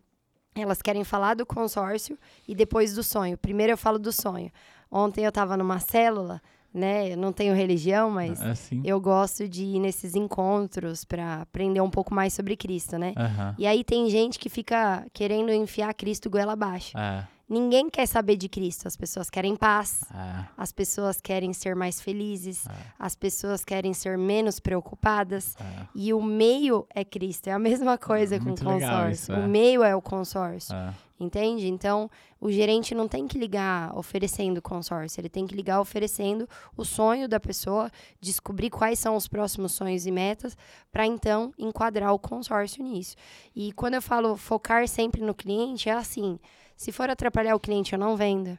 Elas querem falar do consórcio e depois do sonho. Primeiro eu falo do sonho. Ontem eu estava numa célula, né? Eu não tenho religião, mas assim. eu gosto de ir nesses encontros para aprender um pouco mais sobre Cristo, né? Aham. E aí tem gente que fica querendo enfiar Cristo goela abaixo. É, Ninguém quer saber de Cristo. As pessoas querem paz. é, As pessoas querem ser mais felizes. É. As pessoas querem ser menos preocupadas. é, E o meio é Cristo. É a mesma coisa com o consórcio. isso, é. O meio é o consórcio. é. Entende? Então, o gerente não tem que ligar oferecendo consórcio. Ele tem que ligar oferecendo o sonho da pessoa, descobrir quais são os próximos sonhos e metas, para então enquadrar o consórcio nisso. E quando eu falo focar sempre no cliente, é assim: se for atrapalhar o cliente, eu não vendo.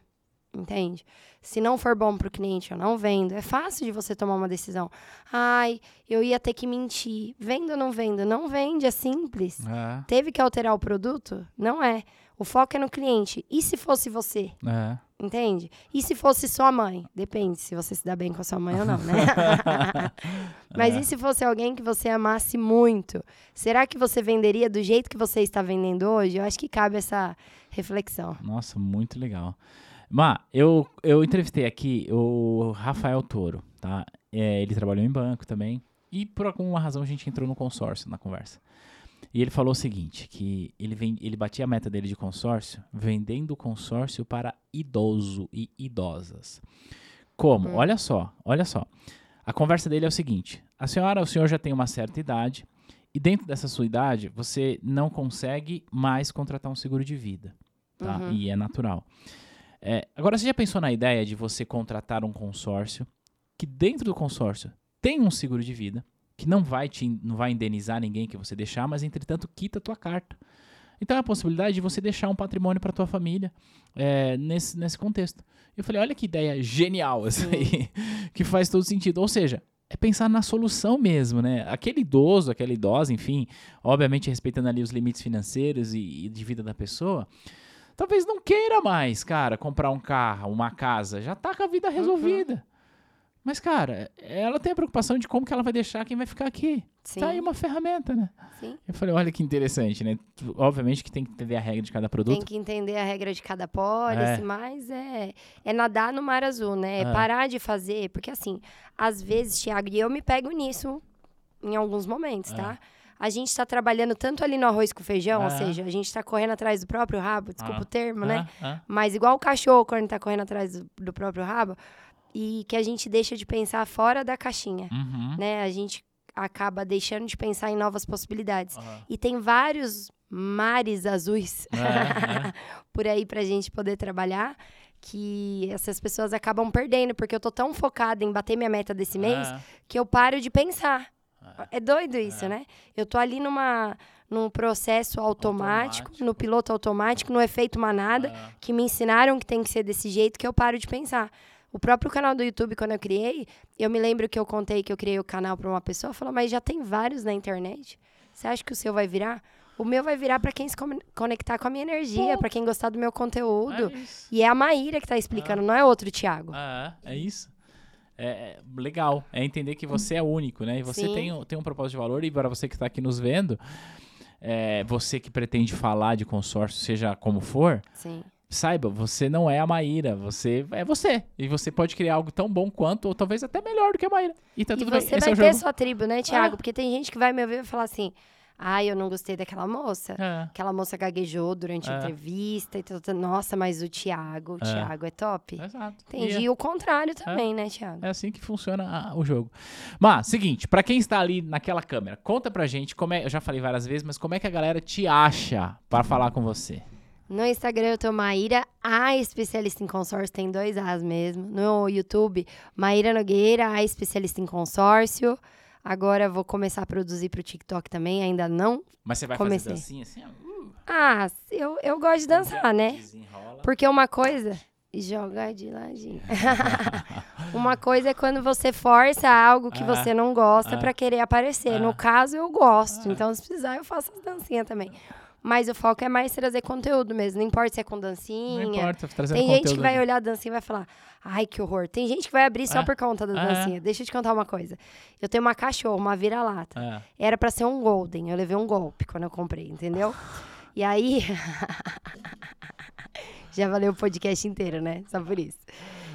Entende? Se não for bom para o cliente, eu não vendo. É fácil de você tomar uma decisão. Ai, eu ia ter que mentir. Vendo ou não vendo? Não vende, é simples. É, Teve que alterar o produto? Não é. O foco é no cliente. E se fosse você? é. Entende? E se fosse sua mãe? Depende se você se dá bem com a sua mãe ou não, né? Mas e se fosse alguém que você amasse muito? Será que você venderia do jeito que você está vendendo hoje? Eu acho que cabe essa reflexão. Nossa, muito legal. Má, eu, eu entrevistei aqui o Rafael Toro, tá? É, ele trabalhou em banco também. E por alguma razão a gente entrou no consórcio na conversa. E ele falou o seguinte, que ele, vem, ele batia a meta dele de consórcio vendendo consórcio para idoso e idosas. Como? Olha só, olha só. A conversa dele é o seguinte: a senhora, o senhor já tem uma certa idade e dentro dessa sua idade você não consegue mais contratar um seguro de vida, tá? Uhum. E é natural. É, agora você já pensou na ideia de você contratar um consórcio que dentro do consórcio tem um seguro de vida que não vai te não vai indenizar ninguém que você deixar, mas entretanto quita a tua carta. Então é a possibilidade de você deixar um patrimônio para tua família é, nesse, nesse contexto. Eu falei, olha que ideia genial essa aí, que faz todo sentido. Ou seja, é pensar na solução mesmo, né? Aquele idoso, aquela idosa, enfim, obviamente respeitando ali os limites financeiros e, e de vida da pessoa, talvez não queira mais, cara, comprar um carro, uma casa, já tá com a vida resolvida. Mas, cara, ela tem a preocupação de como que ela vai deixar quem vai ficar aqui. Sim, Tá aí uma ferramenta, né? sim. Eu falei, olha que interessante, né? Obviamente que tem que entender a regra de cada produto. Tem que entender a regra de cada pólice, É. mas é, é nadar no mar azul, né? É É. parar de fazer, porque assim, às vezes, Thiago, e eu me pego nisso em alguns momentos, tá? A gente tá trabalhando tanto ali no arroz com feijão, ou É. seja, a gente tá correndo atrás do próprio rabo, desculpa Ah. o termo, né? Ah, ah, Mas igual o cachorro quando tá correndo atrás do, do próprio rabo, e que a gente deixa de pensar fora da caixinha, uhum. né? A gente acaba deixando de pensar em novas possibilidades. Aham. E tem vários mares azuis É, é. por aí pra gente poder trabalhar que essas pessoas acabam perdendo, porque eu tô tão focada em bater minha meta desse mês É. que eu paro de pensar. Ah. É doido isso, né? Eu tô ali numa num processo automático, Automático. no piloto automático, no efeito manada, que me ensinaram que tem que ser desse jeito que eu paro de pensar. O próprio canal do YouTube, quando eu criei, eu me lembro que eu contei que eu criei o canal pra uma pessoa, falou, mas já tem vários na internet. Você acha que o seu vai virar? O meu vai virar pra quem se con- conectar com a minha energia, pra quem gostar do meu conteúdo. é. E é a Maíra que tá explicando, não é outro Thiago. Ah, é isso. É, é legal. É entender que você é único, né? E você Sim. tem, um- tem um propósito de valor. E para você que está aqui nos vendo, é, você que pretende falar de consórcio, seja como for, Sim. Saiba, você não é a Maíra, você é você. E você pode criar algo tão bom quanto, ou talvez até melhor do que a Maíra. E tá E tudo você bem. Vai é ter jogo. sua tribo, né, Thiago? Ah. Porque tem gente que vai me ouvir e vai falar assim: ai, eu não gostei daquela moça. É. Aquela moça gaguejou durante a É. entrevista e tudo. Nossa, mas o Thiago, o É. Thiago é top. Exato. Entendi. E E o contrário também, né, Thiago? É, é assim que funciona a- o jogo. Mas, seguinte, pra quem está ali naquela câmera, conta pra gente como é, eu já falei várias vezes, mas como é que a galera te acha pra falar com você? No Instagram eu tô Maíra, a especialista em consórcio, tem dois As mesmo. No YouTube, Maíra Nogueira, a especialista em consórcio. Agora vou começar a produzir pro TikTok também, ainda não. Mas você vai Comecei. fazer dancinha assim? Uh, Ah, eu, eu gosto de dançar, né? Desenrola. Porque uma coisa. Joga de ladinho. uma coisa é quando você força algo que Ah, você não gosta ah, pra querer aparecer. ah. No caso, eu gosto. Ah. Então, se precisar, eu faço as dancinhas também. Mas o foco é mais trazer conteúdo mesmo. Não importa se é com Não dancinha. importa, trazendo Tem gente conteúdo que vai olhar a dancinha e vai falar: ai, que horror. Tem gente que vai abrir só É. por conta da É. dancinha. Deixa eu te contar uma coisa. Eu tenho uma cachorra, uma vira-lata. É. Era pra ser um Golden. Eu levei um golpe quando eu comprei, entendeu? E aí. Já valeu o podcast inteiro, né? Só por isso.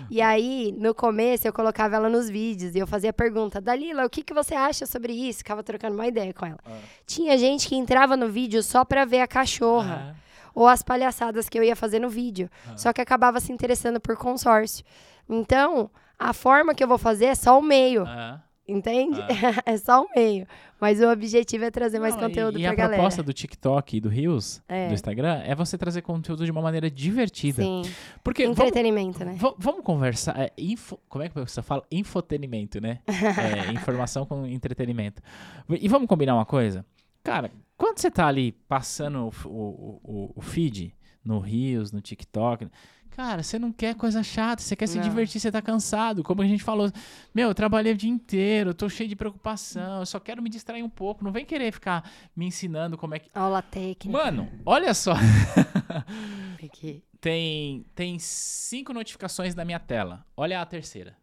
E aí, no começo, eu colocava ela nos vídeos e eu fazia pergunta: Dalila, o que, que você acha sobre isso? Ficava trocando uma ideia com ela. Ah. Tinha gente que entrava no vídeo só pra ver a cachorra Ah. ou as palhaçadas que eu ia fazer no vídeo. Só que acabava se interessando por consórcio. Então, a forma que eu vou fazer é só o meio, Ah. Entende? é só o meio. Mas o objetivo é trazer mais Não, conteúdo e, e a galera. proposta do TikTok e do Reels, É. do Instagram, é você trazer conteúdo de uma maneira divertida. Sim, Porque vamos, entretenimento, né? va- vamos conversar. é, info- como é que você fala? Infotenimento, né? É, informação com entretenimento. E vamos combinar uma coisa? Cara, quando você tá ali passando o, o, o, o feed no Reels, no TikTok. Cara, você não quer coisa chata, você quer se Não. divertir, você tá cansado. Como a gente falou, meu, eu trabalhei o dia inteiro, tô cheio de preocupação, eu só quero me distrair um pouco. Não vem querer ficar me ensinando como é que. Aula técnica. Mano, olha só. Aqui. Tem, tem cinco notificações na minha tela. Olha a terceira.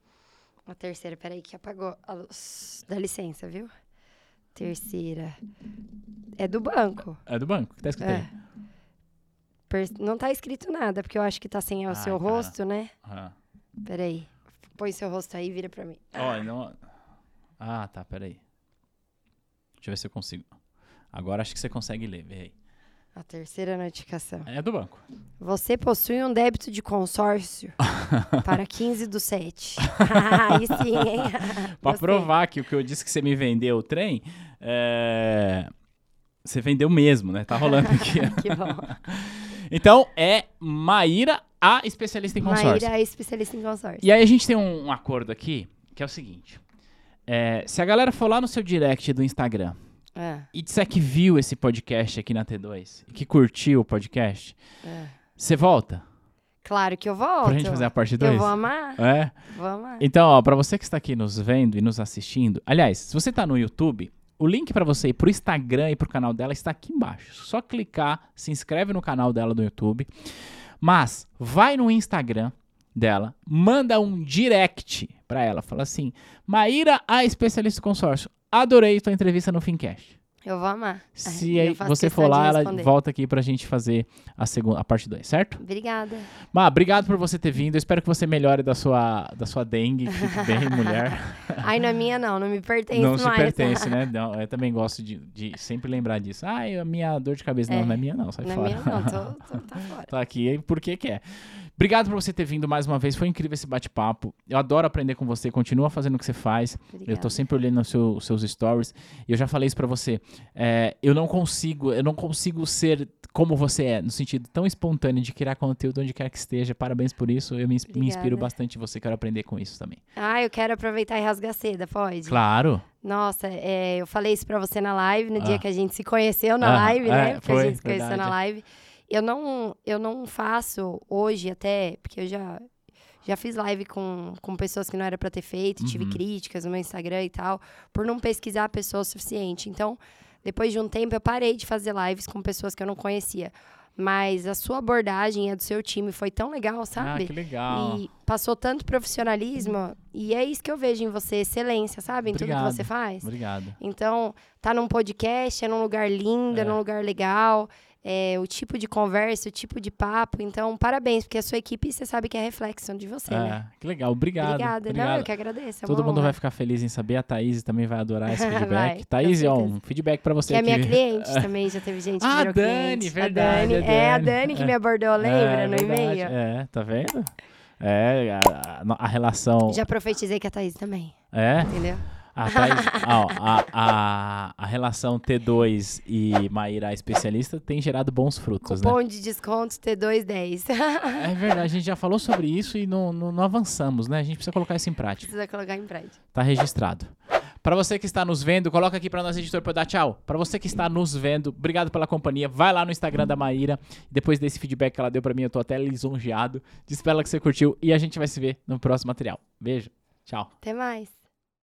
A terceira, peraí, que apagou a luz. Dá licença, viu? Terceira. É do banco. É do banco? que Tá escrito aí? É. Per- Não tá escrito nada, porque eu acho que tá sem o Ai, seu cara. rosto, né? Ah. Peraí. Põe seu rosto aí e vira pra mim. Ó, não... Ah, tá, peraí. Deixa eu ver se eu consigo. Agora acho que você consegue ler, vê aí. A terceira notificação. É do banco. Você possui um débito de consórcio para 15 do 7. aí sim, hein? Pra Gostei. provar que o que eu disse que você me vendeu o trem, é... você vendeu mesmo, né? Tá rolando aqui. Que bom. Então, é Maíra, a especialista em consórcio. Maíra é especialista em consórcio. E aí a gente tem um, um acordo aqui, que é o seguinte. É, se a galera for lá no seu direct do Instagram Ah, e disser que viu esse podcast aqui na T2 e que curtiu o podcast, ah. você volta Claro que eu volto. pra gente fazer a parte 2? Eu vou amar. É? Vou amar. Então, ó, pra você que está aqui nos vendo e nos assistindo, aliás, se você tá no YouTube, o link pra você ir pro Instagram e pro canal dela está aqui embaixo. Só clicar, se inscreve no canal dela do YouTube. Mas vai no Instagram dela, manda um direct pra ela, fala assim: "Maíra, a especialista consórcio, adorei tua entrevista no Fincast". Eu vou amar. Se Eu aí você for lá, ela volta aqui pra gente fazer a segunda, a parte 2, certo? Obrigada. Má, obrigado por você ter vindo. Eu espero que você melhore da sua, da sua dengue, que fique bem, mulher. Ai, não é minha, não. Não me pertence não se mais. pertence, né? Não, eu também gosto de, de sempre lembrar disso. Ai, a minha dor de cabeça. Não, É. não é minha, não. Sai Não é fora. minha, não. Tô, tô, tá fora. tá aqui porque quer. Obrigado por você ter vindo mais uma vez. Foi incrível esse bate-papo. Eu adoro aprender com você. Continua fazendo o que você faz. Obrigada. Eu tô sempre olhando os seu- seus stories. E eu já falei isso pra você. É, eu não consigo, eu não consigo ser como você é, no sentido tão espontâneo de criar conteúdo onde quer que esteja. Parabéns por isso. Eu me, me inspiro bastante em você. Quero aprender com isso também. Ah, eu quero aproveitar e rasgar seda, pode? Claro. Nossa, é, eu falei isso pra você na live, no Ah. dia que a gente se conheceu na Ah, live, é, né? Porque foi, a gente se conheceu verdade. na live. Eu não, eu não faço hoje até, porque eu já, já fiz live com, com pessoas que não era pra ter feito, tive Uhum. críticas no meu Instagram e tal, por não pesquisar a pessoa o suficiente. Então, depois de um tempo, eu parei de fazer lives com pessoas que eu não conhecia. Mas a sua abordagem a do seu time foi tão legal, sabe? Ah, que legal. E passou tanto profissionalismo, e é isso que eu vejo em você, excelência, sabe? Em tudo Obrigado. que você faz. Obrigado. Então, tá num podcast, é num lugar lindo, é, É. num lugar legal. É, o tipo de conversa, o tipo de papo. Então, parabéns, porque a sua equipe, você sabe que é reflexão de você, né? É, que legal, obrigado. Obrigada. Não, obrigado. eu que agradeço. é Todo mundo honra. vai ficar feliz em saber. A Thaís também vai adorar esse Vai, feedback. com Thaís, ó, um feedback pra você Que é aqui. minha cliente também, já teve gente que Ah, virou Dani, cliente. verdade, A Dani, é a Dani. Que É. me abordou, lembra, É, no verdade. e-mail? É, tá vendo? É, a, a- a relação. Já profetizei que a Thaís também, É, entendeu? A, Thaís, ó, a, a, a relação T2 e Maíra especialista tem gerado bons frutos, né? Cupom de descontos T210. É verdade, a gente já falou sobre isso e não, não, não avançamos, né? A gente precisa colocar isso em prática. Precisa colocar em prática. Tá registrado. Pra você que está nos vendo, coloca aqui pra nós, editor, eu dar tchau. Pra você que está nos vendo, obrigado pela companhia. Vai lá no Instagram da Maíra. Depois desse feedback que ela deu pra mim, eu tô até lisonjeado. Diz pra ela que você curtiu e a gente vai se ver no próximo material. Beijo. Tchau. Até mais.